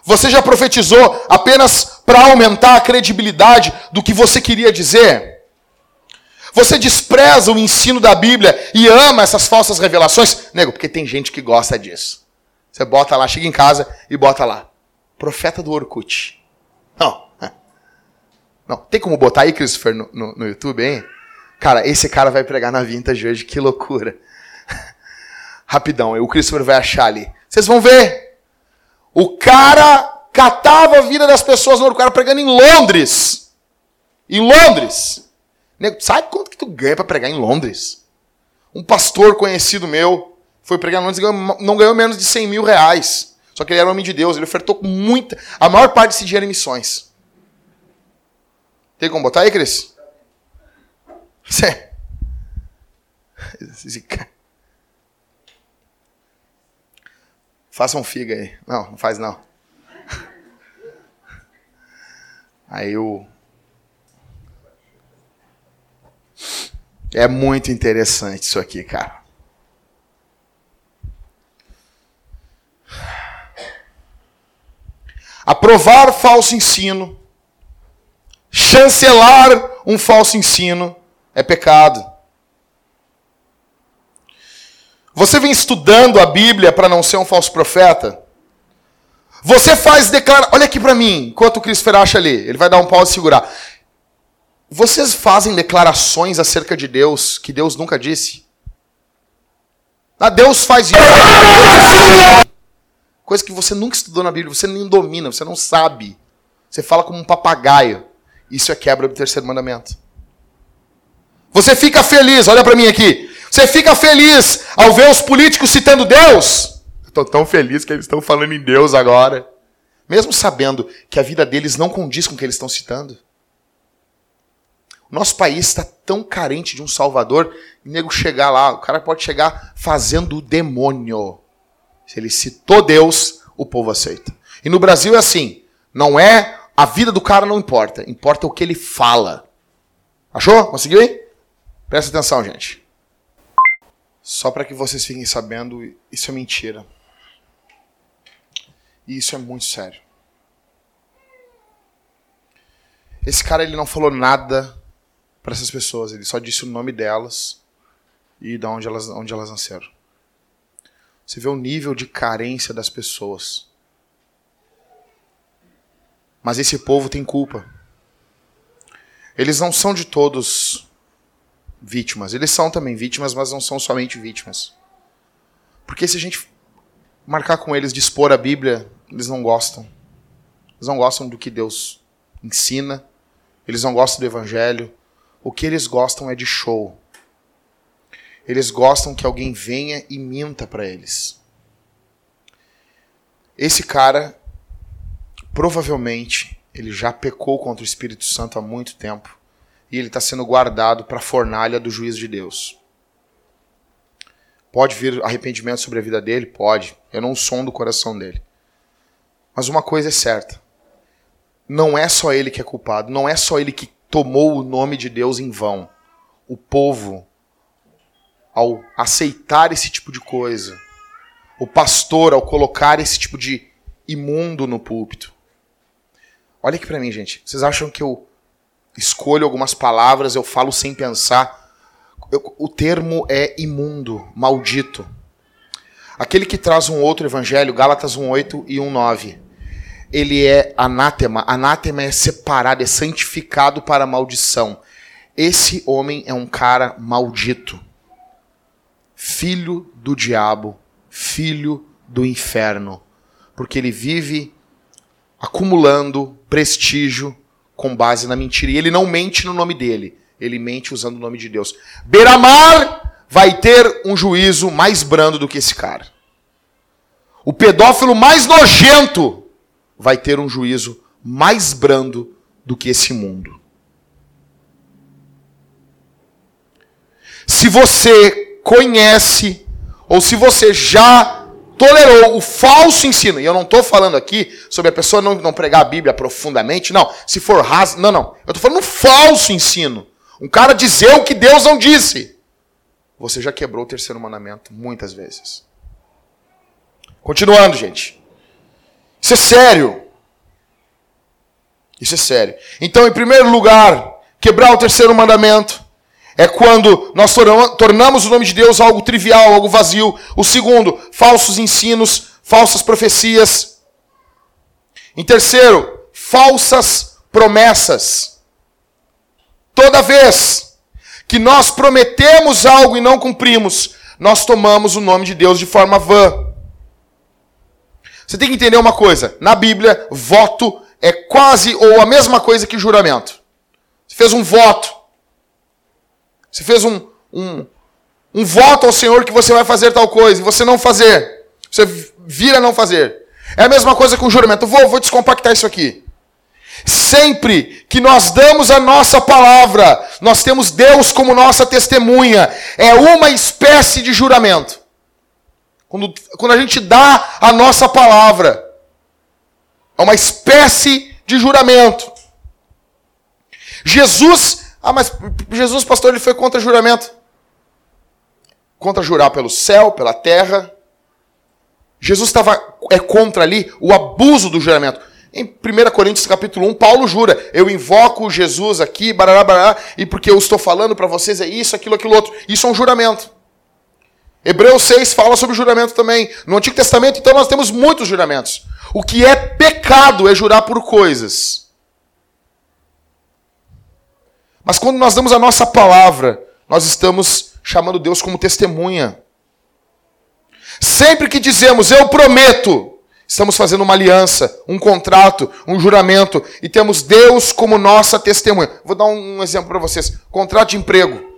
Você já profetizou apenas para aumentar a credibilidade do que você queria dizer? Você despreza o ensino da Bíblia e ama essas falsas revelações? Nego, porque tem gente que gosta disso. Você bota lá, chega em casa e bota lá. Profeta do Orkut. Não. Não. Tem como botar aí, Christopher, no, no, no YouTube, hein? Cara, esse cara vai pregar na Vintage hoje, que loucura. <laughs> Rapidão, o Christopher vai achar ali. Vocês vão ver. O cara catava a vida das pessoas no O cara pregando em Londres. Em Londres. Nego, sabe quanto que tu ganha para pregar em Londres? Um pastor conhecido meu foi pregar em Londres e não ganhou menos de 100 mil reais. Só que ele era homem de Deus, ele ofertou muita. A maior parte desse dinheiro em missões. Tem como botar aí, Cris? Você. Faça um figa aí. Não, não faz não. Aí o É muito interessante isso aqui, cara. Aprovar falso ensino, chancelar um falso ensino é pecado. Você vem estudando a Bíblia para não ser um falso profeta? Você faz declarar. Olha aqui para mim, enquanto o Christopher acha ali. Ele vai dar um pau e segurar. Vocês fazem declarações acerca de Deus que Deus nunca disse? Ah, Deus faz isso. Coisa que você nunca estudou na Bíblia, você nem domina, você não sabe. Você fala como um papagaio. Isso é quebra do terceiro mandamento. Você fica feliz, olha para mim aqui. Você fica feliz ao ver os políticos citando Deus? Estou tão feliz que eles estão falando em Deus agora. Mesmo sabendo que a vida deles não condiz com o que eles estão citando. Nosso país está tão carente de um salvador, o nego chegar lá, o cara pode chegar fazendo o demônio. Se ele citou Deus, o povo aceita. E no Brasil é assim, não é a vida do cara não importa, importa o que ele fala. Achou? Conseguiu, hein? Presta atenção, gente. Só para que vocês fiquem sabendo, isso é mentira. E isso é muito sério. Esse cara ele não falou nada para essas pessoas, ele só disse o nome delas e de onde elas, onde elas nasceram. Você vê o nível de carência das pessoas. Mas esse povo tem culpa. Eles não são de todos vítimas. Eles são também vítimas, mas não são somente vítimas. Porque se a gente marcar com eles de expor a Bíblia, eles não gostam. Eles não gostam do que Deus ensina, eles não gostam do Evangelho. O que eles gostam é de show. Eles gostam que alguém venha e minta para eles. Esse cara, provavelmente, ele já pecou contra o Espírito Santo há muito tempo e ele está sendo guardado para a fornalha do juízo de Deus. Pode vir arrependimento sobre a vida dele? Pode. Eu não som do coração dele. Mas uma coisa é certa: não é só ele que é culpado, não é só ele que tomou o nome de Deus em vão. O povo, ao aceitar esse tipo de coisa, o pastor, ao colocar esse tipo de imundo no púlpito. Olha aqui para mim, gente. Vocês acham que eu escolho algumas palavras, eu falo sem pensar. Eu, o termo é imundo, maldito. Aquele que traz um outro evangelho, Gálatas 1:8 e 1:9. Ele é anátema. Anátema é separado, é santificado para maldição. Esse homem é um cara maldito. Filho do diabo, filho do inferno, porque ele vive acumulando prestígio, com base na mentira. E ele não mente no nome dele, ele mente usando o nome de Deus. Beramar vai ter um juízo mais brando do que esse cara. O pedófilo mais nojento vai ter um juízo mais brando do que esse mundo. Se você conhece, ou se você já tolerou o falso ensino. E eu não estou falando aqui sobre a pessoa não, não pregar a Bíblia profundamente, não. Se for raso, não, não. Eu estou falando falso ensino. Um cara dizer o que Deus não disse. Você já quebrou o terceiro mandamento muitas vezes. Continuando, gente. Isso é sério. Isso é sério. Então, em primeiro lugar, quebrar o terceiro mandamento é quando nós tornamos o nome de Deus algo trivial, algo vazio. O segundo, falsos ensinos, falsas profecias. Em terceiro, falsas promessas. Toda vez que nós prometemos algo e não cumprimos, nós tomamos o nome de Deus de forma vã. Você tem que entender uma coisa: na Bíblia, voto é quase ou a mesma coisa que juramento. Você fez um voto. Você fez um, um, um voto ao Senhor que você vai fazer tal coisa e você não fazer. Você vira não fazer. É a mesma coisa com o juramento. Vou, vou descompactar isso aqui. Sempre que nós damos a nossa palavra, nós temos Deus como nossa testemunha. É uma espécie de juramento. Quando, quando a gente dá a nossa palavra, é uma espécie de juramento. Jesus ah, mas Jesus, pastor, ele foi contra juramento. Contra jurar pelo céu, pela terra. Jesus estava é contra ali o abuso do juramento. Em 1 Coríntios capítulo 1, Paulo jura: Eu invoco Jesus aqui, barará, barará, e porque eu estou falando para vocês é isso, aquilo, aquilo outro. Isso é um juramento. Hebreus 6 fala sobre juramento também. No Antigo Testamento, então, nós temos muitos juramentos. O que é pecado é jurar por coisas. Mas quando nós damos a nossa palavra, nós estamos chamando Deus como testemunha. Sempre que dizemos eu prometo, Estamos fazendo uma aliança, um contrato, um juramento e temos Deus como nossa testemunha. Vou dar um exemplo para vocês: contrato de emprego.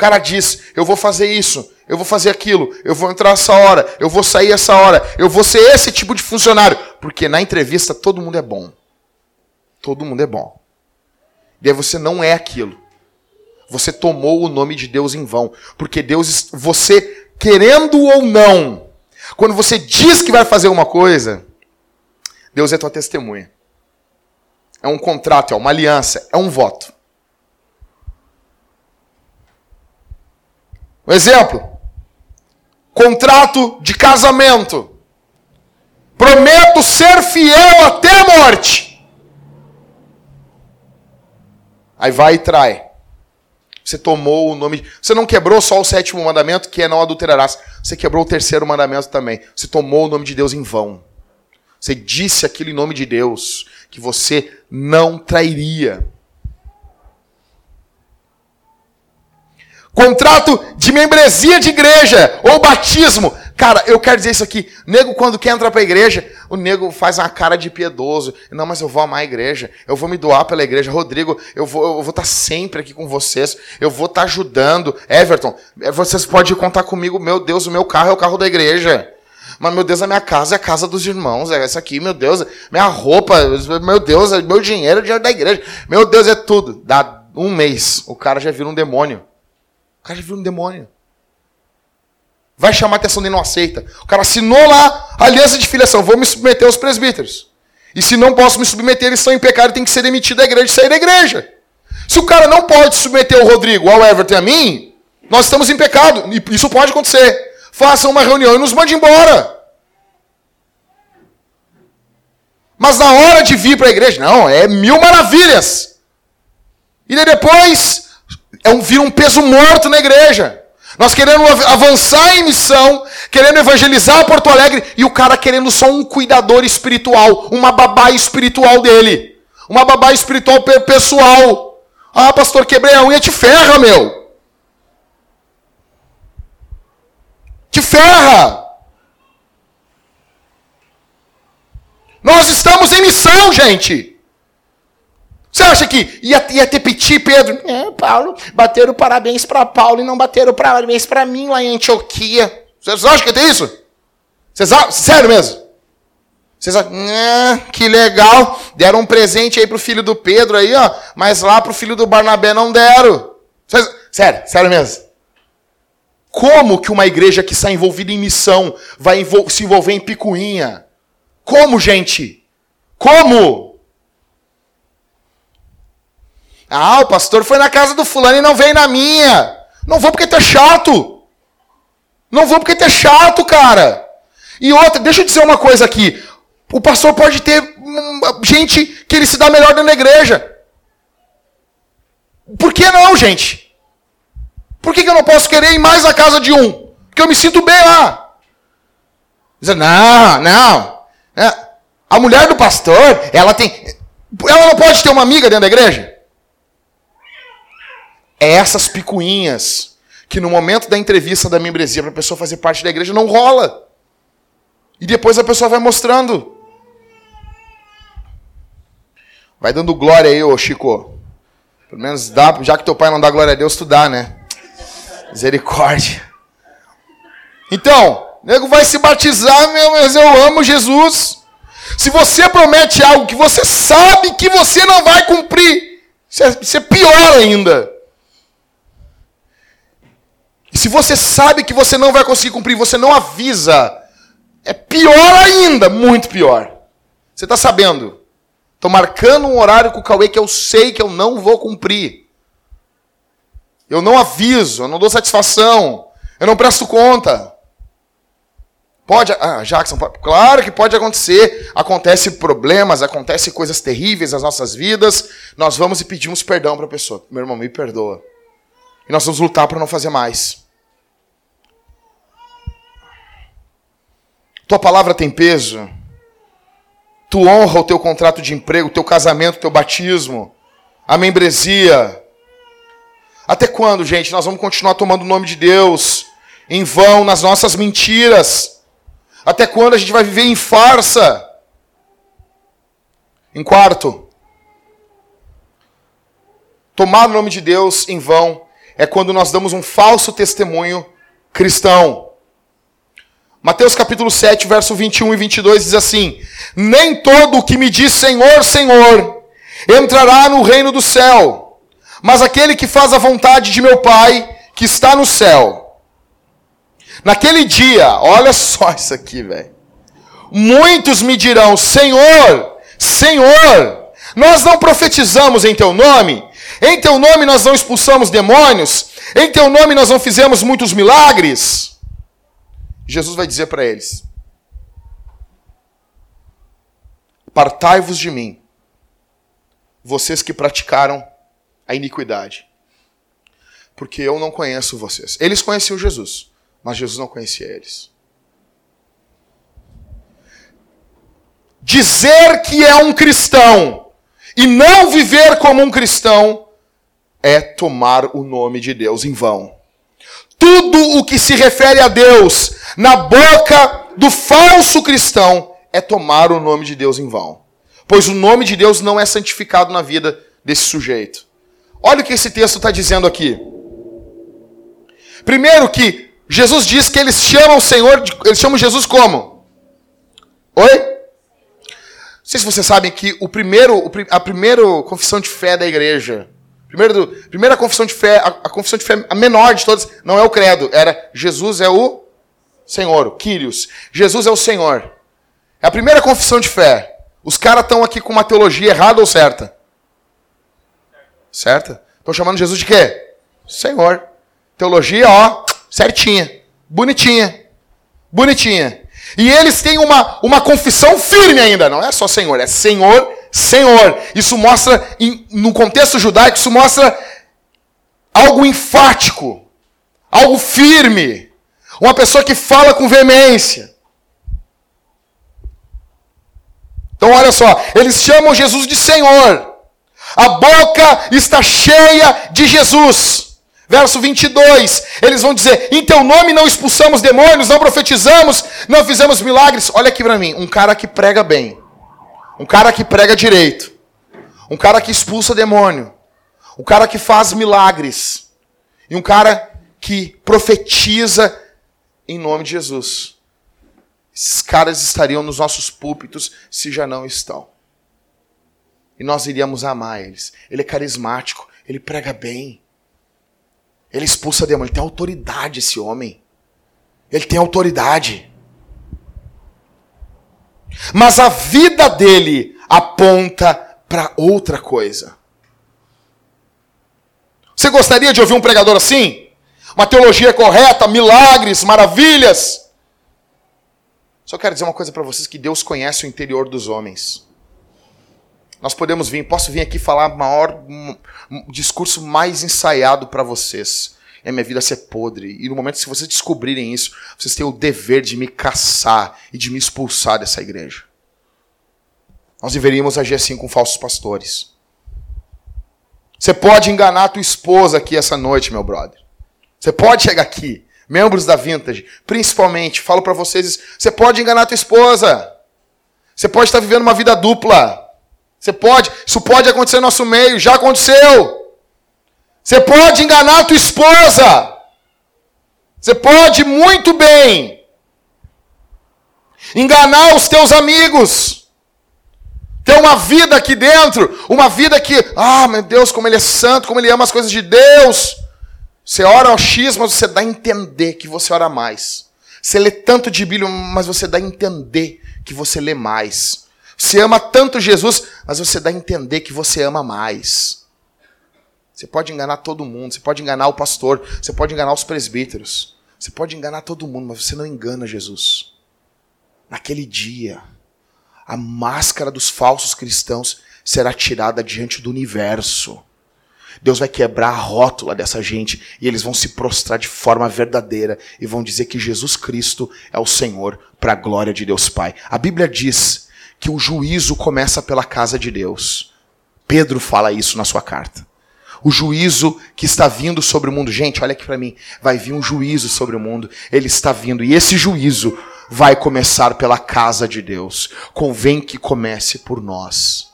Cara diz: Eu vou fazer isso, eu vou fazer aquilo, eu vou entrar essa hora, eu vou sair essa hora, eu vou ser esse tipo de funcionário. Porque na entrevista todo mundo é bom. Todo mundo é bom. E aí você não é aquilo. Você tomou o nome de Deus em vão. Porque Deus, você, querendo ou não, quando você diz que vai fazer uma coisa, Deus é tua testemunha. É um contrato, é uma aliança, é um voto. Um exemplo: contrato de casamento. Prometo ser fiel até a morte. Aí vai e trai. Você tomou o nome. Você não quebrou só o sétimo mandamento, que é não adulterarás. Você quebrou o terceiro mandamento também. Você tomou o nome de Deus em vão. Você disse aquilo em nome de Deus, que você não trairia. Contrato de membresia de igreja ou batismo. Cara, eu quero dizer isso aqui. Nego, quando quer entrar para a igreja, o nego faz uma cara de piedoso. Não, mas eu vou amar a igreja. Eu vou me doar pela igreja. Rodrigo, eu vou, eu vou estar sempre aqui com vocês. Eu vou estar ajudando. Everton, é, vocês podem contar comigo. Meu Deus, o meu carro é o carro da igreja. Mas, meu Deus, a minha casa é a casa dos irmãos. É essa aqui, meu Deus. Minha roupa, meu Deus, meu dinheiro é o dinheiro da igreja. Meu Deus, é tudo. Dá um mês, o cara já vira um demônio. O cara vira um demônio. Vai chamar a atenção dele, não aceita. O cara assinou lá a aliança de filiação. Vou me submeter aos presbíteros. E se não posso me submeter, eles estão em pecado e tem que ser demitido da igreja e sair da igreja. Se o cara não pode submeter o Rodrigo, ao Everton a mim, nós estamos em pecado. Isso pode acontecer. Façam uma reunião e nos mande embora. Mas na hora de vir para a igreja, não, é mil maravilhas. E depois é um, vira um peso morto na igreja. Nós querendo avançar em missão, querendo evangelizar Porto Alegre e o cara querendo só um cuidador espiritual, uma babá espiritual dele. Uma babá espiritual pessoal. Ah, pastor, quebrei a unha, te ferra, meu. Te ferra. Nós estamos em missão, gente. Você acha que ia, ia ter piti, Pedro? É, Paulo, bateram parabéns para Paulo e não bateram parabéns para mim lá em Antioquia. Vocês acham que tem isso? Vocês acham? Sério mesmo? Vocês acham? Que legal. Deram um presente aí pro filho do Pedro aí, ó. Mas lá pro filho do Barnabé não deram. Vocês... Sério, sério mesmo. Como que uma igreja que está envolvida em missão vai se envolver em picuinha? Como, gente? Como? Ah, o pastor foi na casa do fulano e não veio na minha. Não vou porque tu é chato. Não vou porque tu é chato, cara. E outra, deixa eu dizer uma coisa aqui. O pastor pode ter hum, gente que ele se dá melhor dentro da igreja. Por que não, gente? Por que, que eu não posso querer ir mais na casa de um? Porque eu me sinto bem lá. Não, não. É, a mulher do pastor, ela tem. Ela não pode ter uma amiga dentro da igreja? É essas picuinhas que no momento da entrevista da membresia para a pessoa fazer parte da igreja não rola. E depois a pessoa vai mostrando. Vai dando glória aí, ô Chico. Pelo menos dá, já que teu pai não dá glória a Deus, tu dá, né? Misericórdia. Então, nego vai se batizar, meu, mas eu amo Jesus. Se você promete algo que você sabe que você não vai cumprir, isso é, é pior ainda. E se você sabe que você não vai conseguir cumprir, você não avisa, é pior ainda, muito pior. Você está sabendo? Estou marcando um horário com o Cauê que eu sei que eu não vou cumprir. Eu não aviso, eu não dou satisfação, eu não presto conta. Pode, ah, Jackson, claro que pode acontecer. Acontece problemas, acontece coisas terríveis nas nossas vidas. Nós vamos e pedimos perdão para a pessoa. Meu irmão, me perdoa. E nós vamos lutar para não fazer mais. Tua palavra tem peso. Tu honra o teu contrato de emprego, o teu casamento, o teu batismo, a membresia. Até quando, gente, nós vamos continuar tomando o nome de Deus em vão nas nossas mentiras? Até quando a gente vai viver em farsa? Em quarto, tomar o nome de Deus em vão é quando nós damos um falso testemunho cristão. Mateus capítulo 7, verso 21 e 22 diz assim: Nem todo o que me diz Senhor, Senhor entrará no reino do céu, mas aquele que faz a vontade de meu Pai que está no céu. Naquele dia, olha só <laughs> isso aqui, velho. Muitos me dirão: Senhor, Senhor, nós não profetizamos em teu nome? Em teu nome nós não expulsamos demônios? Em teu nome nós não fizemos muitos milagres? Jesus vai dizer para eles: Partai-vos de mim, vocês que praticaram a iniquidade, porque eu não conheço vocês. Eles conheciam Jesus. Mas Jesus não conhecia eles. Dizer que é um cristão e não viver como um cristão é tomar o nome de Deus em vão. Tudo o que se refere a Deus na boca do falso cristão é tomar o nome de Deus em vão. Pois o nome de Deus não é santificado na vida desse sujeito. Olha o que esse texto está dizendo aqui. Primeiro que Jesus diz que eles chamam o Senhor, eles chamam Jesus como? Oi? Não sei se vocês sabem que o primeiro, a primeira confissão de fé da igreja, primeiro, primeira confissão de fé, a, a confissão de fé a menor de todas, não é o credo, era Jesus é o Senhor, o Kyrios. Jesus é o Senhor. É a primeira confissão de fé. Os caras estão aqui com uma teologia errada ou certa? Certa? Estão chamando Jesus de quê? Senhor. Teologia, ó, certinha, bonitinha, bonitinha. E eles têm uma, uma confissão firme ainda, não é só Senhor, é Senhor, Senhor. Isso mostra, no contexto judaico, isso mostra algo enfático, algo firme. Uma pessoa que fala com veemência. Então olha só, eles chamam Jesus de Senhor. A boca está cheia de Jesus. Verso 22, eles vão dizer: Em teu nome não expulsamos demônios, não profetizamos, não fizemos milagres. Olha aqui para mim, um cara que prega bem, um cara que prega direito, um cara que expulsa demônio, um cara que faz milagres, e um cara que profetiza em nome de Jesus. Esses caras estariam nos nossos púlpitos se já não estão. E nós iríamos amar eles. Ele é carismático, ele prega bem. Ele expulsa demônio. Ele tem autoridade, esse homem. Ele tem autoridade. Mas a vida dele aponta para outra coisa. Você gostaria de ouvir um pregador assim? Uma teologia correta, milagres, maravilhas? Só quero dizer uma coisa para vocês: que Deus conhece o interior dos homens. Nós podemos vir, posso vir aqui falar maior um, discurso mais ensaiado para vocês. É minha vida ser podre. E no momento que vocês descobrirem isso, vocês têm o dever de me caçar e de me expulsar dessa igreja. Nós deveríamos agir assim com falsos pastores. Você pode enganar tua esposa aqui essa noite, meu brother. Você pode chegar aqui, membros da Vintage, principalmente, falo para vocês, você pode enganar tua esposa. Você pode estar vivendo uma vida dupla. Você pode, isso pode acontecer no nosso meio, já aconteceu. Você pode enganar a tua esposa. Você pode muito bem enganar os teus amigos. Ter uma vida aqui dentro, uma vida que, ah, meu Deus, como ele é santo, como ele ama as coisas de Deus. Você ora ao X, mas você dá a entender que você ora mais. Você lê tanto de Bíblia, mas você dá a entender que você lê mais. Você ama tanto Jesus, mas você dá a entender que você ama mais. Você pode enganar todo mundo, você pode enganar o pastor, você pode enganar os presbíteros, você pode enganar todo mundo, mas você não engana Jesus. naquele dia, a máscara dos falsos cristãos será tirada diante do universo. Deus vai quebrar a rótula dessa gente e eles vão se prostrar de forma verdadeira e vão dizer que Jesus Cristo é o Senhor para a glória de Deus Pai. A Bíblia diz que o juízo começa pela casa de Deus. Pedro fala isso na sua carta. O juízo que está vindo sobre o mundo. Gente, olha aqui para mim. Vai vir um juízo sobre o mundo. Ele está vindo. E esse juízo vai começar pela casa de Deus. Convém que comece por nós.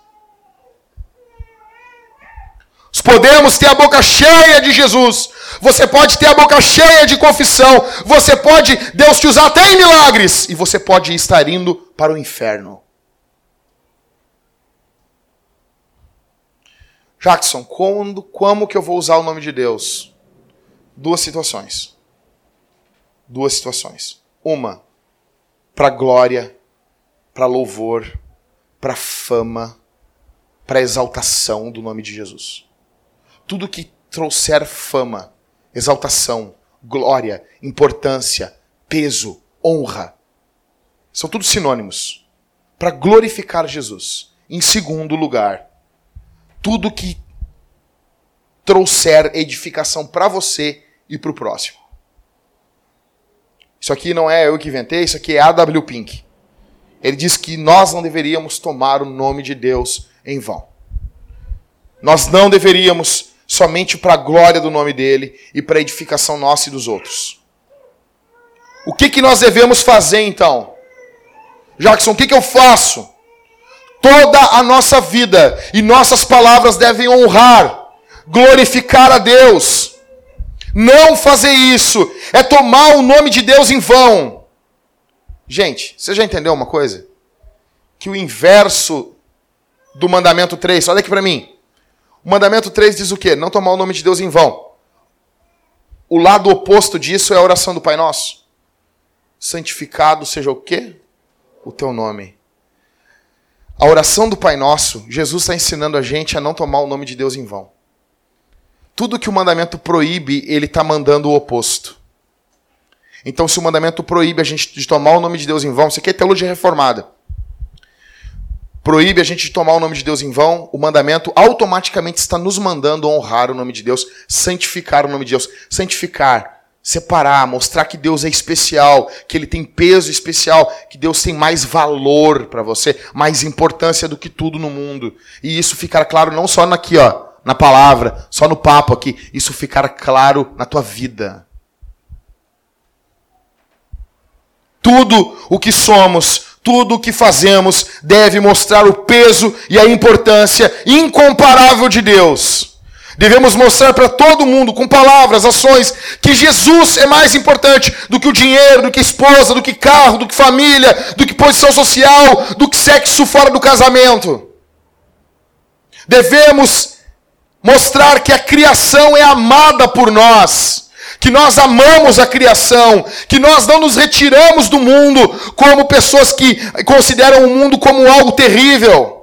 Podemos ter a boca cheia de Jesus. Você pode ter a boca cheia de confissão. Você pode, Deus te usar até em milagres. E você pode estar indo para o inferno. Jackson, quando, como que eu vou usar o nome de Deus? Duas situações. Duas situações. Uma, para glória, para louvor, para fama, para exaltação do nome de Jesus tudo que trouxer fama, exaltação, glória, importância, peso, honra, são tudo sinônimos para glorificar Jesus. Em segundo lugar, tudo que trouxer edificação para você e para o próximo. Isso aqui não é eu que inventei, isso aqui é A.W. Pink. Ele diz que nós não deveríamos tomar o nome de Deus em vão. Nós não deveríamos somente para a glória do nome dele e para a edificação nossa e dos outros. O que, que nós devemos fazer então? Jackson, o que, que eu faço? Toda a nossa vida e nossas palavras devem honrar, glorificar a Deus. Não fazer isso é tomar o nome de Deus em vão. Gente, você já entendeu uma coisa? Que o inverso do mandamento 3, olha aqui para mim. O mandamento 3 diz o quê? Não tomar o nome de Deus em vão. O lado oposto disso é a oração do Pai Nosso. Santificado seja o quê? O teu nome. A oração do Pai Nosso, Jesus está ensinando a gente a não tomar o nome de Deus em vão. Tudo que o mandamento proíbe, ele está mandando o oposto. Então, se o mandamento proíbe a gente de tomar o nome de Deus em vão, isso aqui é teologia reformada proíbe a gente de tomar o nome de Deus em vão, o mandamento automaticamente está nos mandando honrar o nome de Deus, santificar o nome de Deus. Santificar, separar, mostrar que Deus é especial, que ele tem peso especial, que Deus tem mais valor para você, mais importância do que tudo no mundo. E isso ficar claro não só aqui, ó, na palavra, só no papo aqui, isso ficar claro na tua vida. Tudo o que somos tudo o que fazemos deve mostrar o peso e a importância incomparável de Deus. Devemos mostrar para todo mundo, com palavras, ações, que Jesus é mais importante do que o dinheiro, do que esposa, do que carro, do que família, do que posição social, do que sexo fora do casamento. Devemos mostrar que a criação é amada por nós que nós amamos a criação, que nós não nos retiramos do mundo como pessoas que consideram o mundo como algo terrível.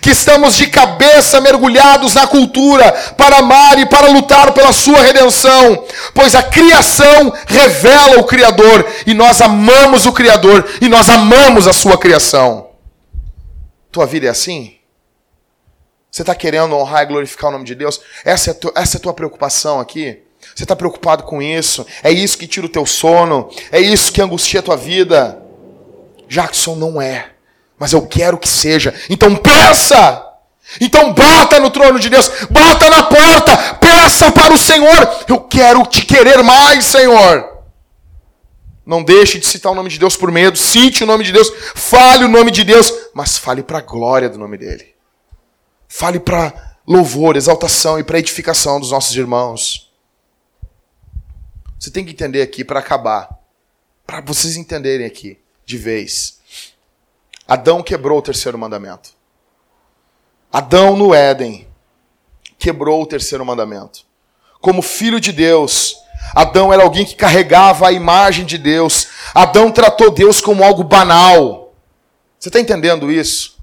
Que estamos de cabeça mergulhados na cultura para amar e para lutar pela sua redenção, pois a criação revela o Criador e nós amamos o Criador e nós amamos a sua criação. Tua vida é assim? Você está querendo honrar e glorificar o nome de Deus? Essa é, tu, essa é a tua preocupação aqui? Você está preocupado com isso? É isso que tira o teu sono? É isso que angustia a tua vida? Jackson não é, mas eu quero que seja. Então peça! Então bata no trono de Deus, bata na porta, peça para o Senhor. Eu quero te querer mais, Senhor. Não deixe de citar o nome de Deus por medo, cite o nome de Deus, fale o nome de Deus, mas fale para a glória do nome dele. Fale para louvor, exaltação e para edificação dos nossos irmãos. Você tem que entender aqui para acabar. Para vocês entenderem aqui, de vez. Adão quebrou o terceiro mandamento. Adão no Éden quebrou o terceiro mandamento. Como filho de Deus, Adão era alguém que carregava a imagem de Deus. Adão tratou Deus como algo banal. Você está entendendo isso?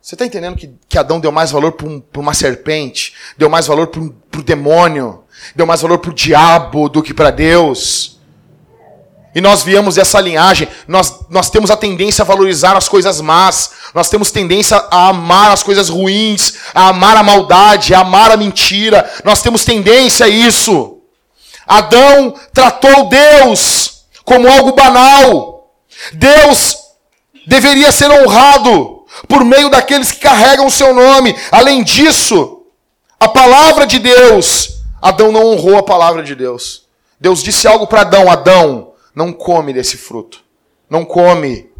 Você está entendendo que, que Adão deu mais valor para um, uma serpente, deu mais valor para o demônio, deu mais valor para o diabo do que para Deus? E nós viemos dessa linhagem, nós, nós temos a tendência a valorizar as coisas más, nós temos tendência a amar as coisas ruins, a amar a maldade, a amar a mentira, nós temos tendência a isso. Adão tratou Deus como algo banal. Deus deveria ser honrado por meio daqueles que carregam o seu nome. Além disso, a palavra de Deus, Adão não honrou a palavra de Deus. Deus disse algo para Adão: Adão, não come desse fruto. Não come.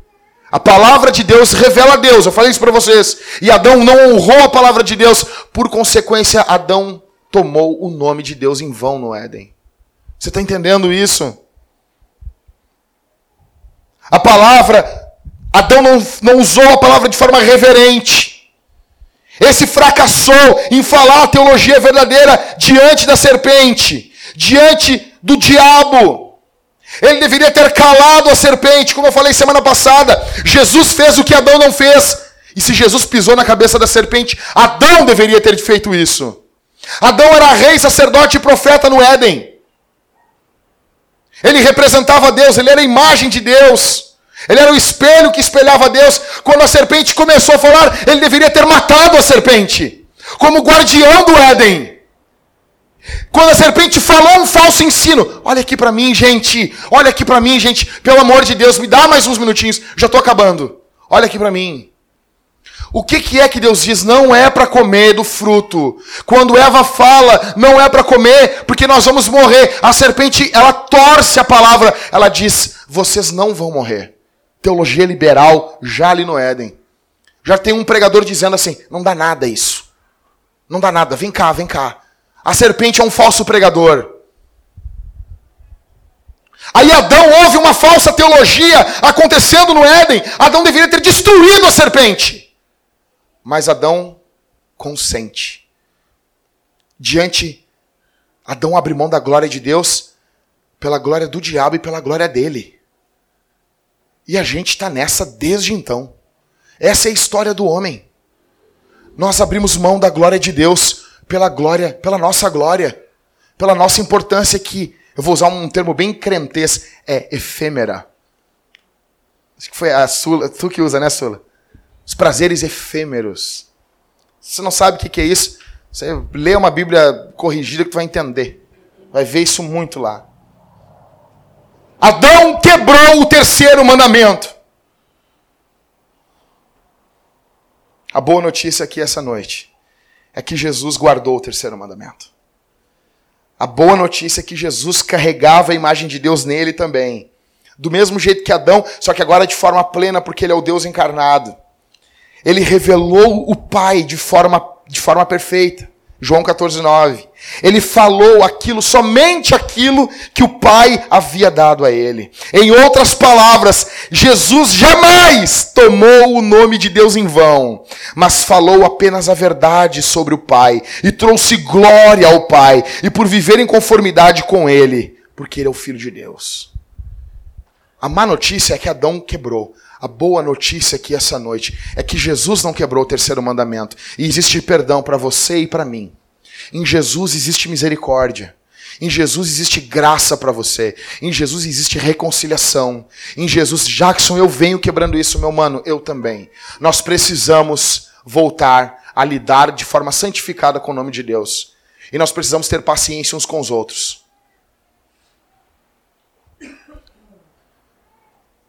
A palavra de Deus revela a Deus. Eu falei isso para vocês. E Adão não honrou a palavra de Deus. Por consequência, Adão tomou o nome de Deus em vão no Éden. Você está entendendo isso? A palavra, Adão não, não usou a palavra de forma reverente. Esse fracassou em falar a teologia verdadeira diante da serpente, diante do diabo. Ele deveria ter calado a serpente, como eu falei semana passada. Jesus fez o que Adão não fez. E se Jesus pisou na cabeça da serpente, Adão deveria ter feito isso. Adão era rei, sacerdote e profeta no Éden. Ele representava Deus, ele era a imagem de Deus. Ele era o espelho que espelhava Deus. Quando a serpente começou a falar, ele deveria ter matado a serpente, como guardião do Éden. Quando a serpente falou um falso ensino, olha aqui para mim, gente. Olha aqui para mim, gente. Pelo amor de Deus, me dá mais uns minutinhos. Já estou acabando. Olha aqui para mim. O que, que é que Deus diz? Não é para comer do fruto. Quando Eva fala, não é para comer, porque nós vamos morrer. A serpente, ela torce a palavra. Ela diz: vocês não vão morrer. Teologia liberal, já ali no Éden. Já tem um pregador dizendo assim: não dá nada isso. Não dá nada. Vem cá, vem cá. A serpente é um falso pregador. Aí Adão ouve uma falsa teologia acontecendo no Éden. Adão deveria ter destruído a serpente. Mas Adão consente. Diante, Adão abre mão da glória de Deus pela glória do diabo e pela glória dele. E a gente está nessa desde então. Essa é a história do homem. Nós abrimos mão da glória de Deus pela glória, pela nossa glória, pela nossa importância que, eu vou usar um termo bem crentez, é efêmera. Acho que foi a Sula, tu que usa, né, Sula? Os prazeres efêmeros. Se você não sabe o que é isso, você lê uma Bíblia corrigida que tu vai entender. Vai ver isso muito lá. Adão quebrou o terceiro mandamento. A boa notícia aqui essa noite é que Jesus guardou o terceiro mandamento. A boa notícia é que Jesus carregava a imagem de Deus nele também. Do mesmo jeito que Adão, só que agora de forma plena, porque ele é o Deus encarnado. Ele revelou o Pai de forma, de forma perfeita. João 14, 9. Ele falou aquilo, somente aquilo que o Pai havia dado a ele. Em outras palavras, Jesus jamais tomou o nome de Deus em vão, mas falou apenas a verdade sobre o Pai e trouxe glória ao Pai, e por viver em conformidade com Ele, porque Ele é o Filho de Deus. A má notícia é que Adão quebrou. A boa notícia aqui essa noite é que Jesus não quebrou o terceiro mandamento. E existe perdão para você e para mim. Em Jesus existe misericórdia. Em Jesus existe graça para você. Em Jesus existe reconciliação. Em Jesus, Jackson, eu venho quebrando isso, meu mano, eu também. Nós precisamos voltar a lidar de forma santificada com o nome de Deus. E nós precisamos ter paciência uns com os outros.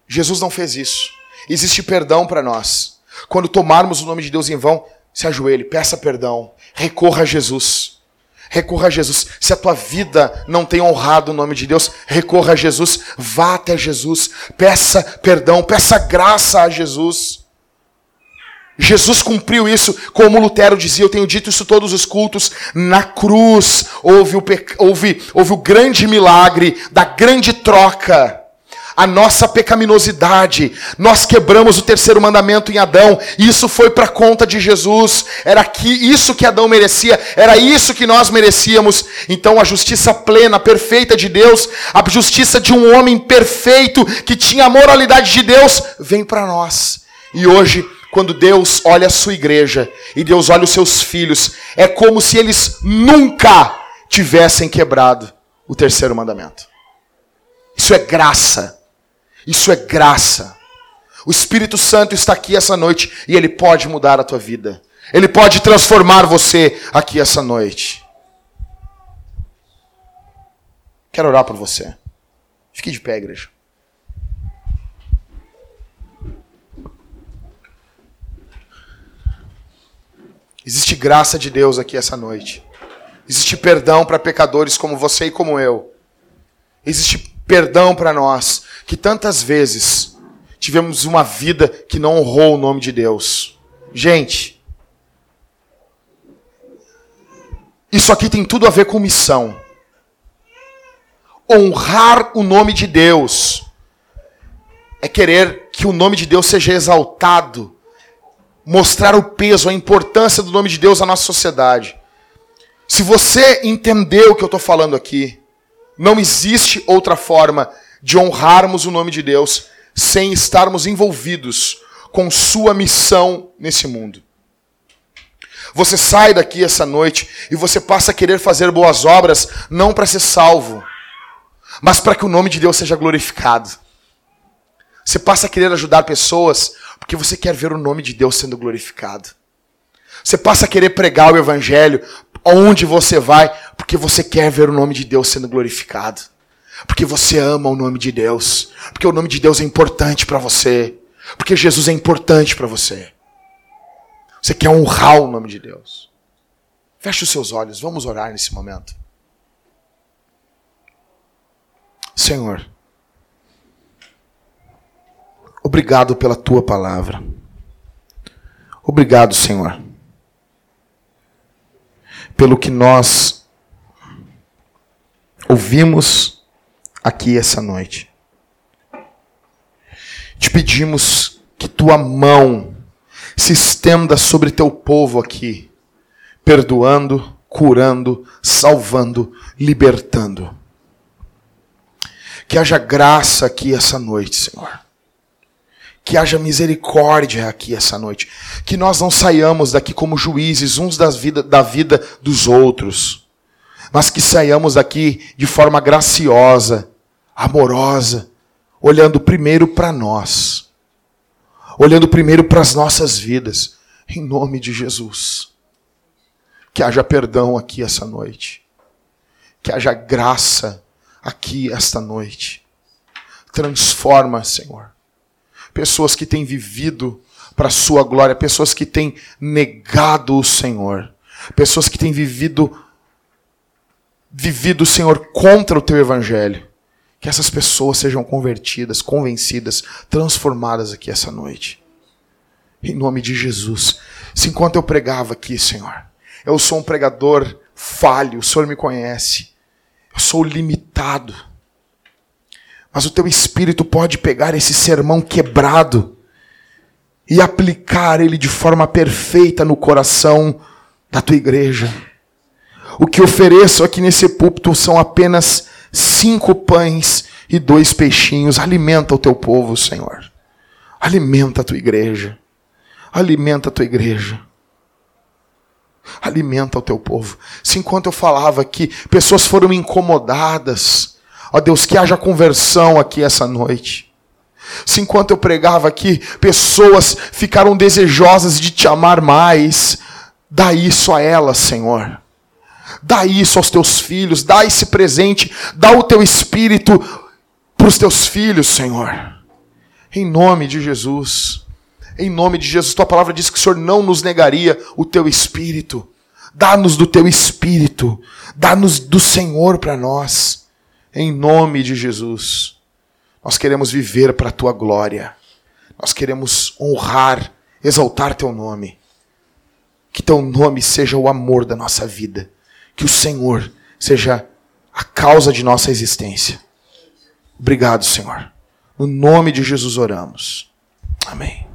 Jesus não fez isso. Existe perdão para nós. Quando tomarmos o nome de Deus em vão, se ajoelhe, peça perdão, recorra a Jesus. Recorra a Jesus. Se a tua vida não tem honrado o nome de Deus, recorra a Jesus, vá até Jesus, peça perdão, peça graça a Jesus. Jesus cumpriu isso, como Lutero dizia, eu tenho dito isso todos os cultos, na cruz houve o, houve, houve o grande milagre da grande troca a nossa pecaminosidade. Nós quebramos o terceiro mandamento em Adão. Isso foi para conta de Jesus. Era que isso que Adão merecia, era isso que nós merecíamos. Então a justiça plena, perfeita de Deus, a justiça de um homem perfeito que tinha a moralidade de Deus, vem para nós. E hoje quando Deus olha a sua igreja e Deus olha os seus filhos, é como se eles nunca tivessem quebrado o terceiro mandamento. Isso é graça. Isso é graça. O Espírito Santo está aqui essa noite e ele pode mudar a tua vida. Ele pode transformar você aqui essa noite. Quero orar por você. Fique de pé, igreja. Existe graça de Deus aqui essa noite. Existe perdão para pecadores como você e como eu. Existe perdão para nós que tantas vezes tivemos uma vida que não honrou o nome de Deus. Gente, isso aqui tem tudo a ver com missão. Honrar o nome de Deus é querer que o nome de Deus seja exaltado mostrar o peso, a importância do nome de Deus na nossa sociedade. Se você entender o que eu estou falando aqui, não existe outra forma de honrarmos o nome de Deus sem estarmos envolvidos com sua missão nesse mundo. Você sai daqui essa noite e você passa a querer fazer boas obras não para ser salvo, mas para que o nome de Deus seja glorificado. Você passa a querer ajudar pessoas porque você quer ver o nome de Deus sendo glorificado. Você passa a querer pregar o evangelho onde você vai, porque você quer ver o nome de Deus sendo glorificado. Porque você ama o nome de Deus. Porque o nome de Deus é importante para você. Porque Jesus é importante para você. Você quer honrar o nome de Deus. Feche os seus olhos, vamos orar nesse momento. Senhor, Obrigado pela tua palavra. Obrigado, Senhor, pelo que nós ouvimos aqui essa noite. Te pedimos que tua mão se estenda sobre teu povo aqui, perdoando, curando, salvando, libertando. Que haja graça aqui essa noite, Senhor que haja misericórdia aqui essa noite. Que nós não saiamos daqui como juízes uns das vida, da vida dos outros, mas que saiamos daqui de forma graciosa, amorosa, olhando primeiro para nós, olhando primeiro para as nossas vidas, em nome de Jesus. Que haja perdão aqui essa noite, que haja graça aqui esta noite. Transforma, Senhor pessoas que têm vivido para a sua glória, pessoas que têm negado o Senhor, pessoas que têm vivido vivido, Senhor, contra o teu evangelho. Que essas pessoas sejam convertidas, convencidas, transformadas aqui essa noite. Em nome de Jesus. Se enquanto eu pregava aqui, Senhor, eu sou um pregador falho, o Senhor me conhece. Eu sou limitado. Mas o teu espírito pode pegar esse sermão quebrado e aplicar ele de forma perfeita no coração da tua igreja. O que ofereço aqui nesse púlpito são apenas cinco pães e dois peixinhos. Alimenta o teu povo, Senhor. Alimenta a tua igreja. Alimenta a tua igreja. Alimenta o teu povo. Se enquanto eu falava aqui, pessoas foram incomodadas Ó Deus, que haja conversão aqui essa noite. Se enquanto eu pregava aqui, pessoas ficaram desejosas de te amar mais, dá isso a elas, Senhor. Dá isso aos teus filhos, dá esse presente, dá o teu espírito para os teus filhos, Senhor. Em nome de Jesus. Em nome de Jesus, tua palavra diz que o Senhor não nos negaria o teu espírito. Dá-nos do teu espírito, dá-nos do Senhor para nós. Em nome de Jesus. Nós queremos viver para a tua glória. Nós queremos honrar, exaltar teu nome. Que teu nome seja o amor da nossa vida. Que o Senhor seja a causa de nossa existência. Obrigado, Senhor. No nome de Jesus oramos. Amém.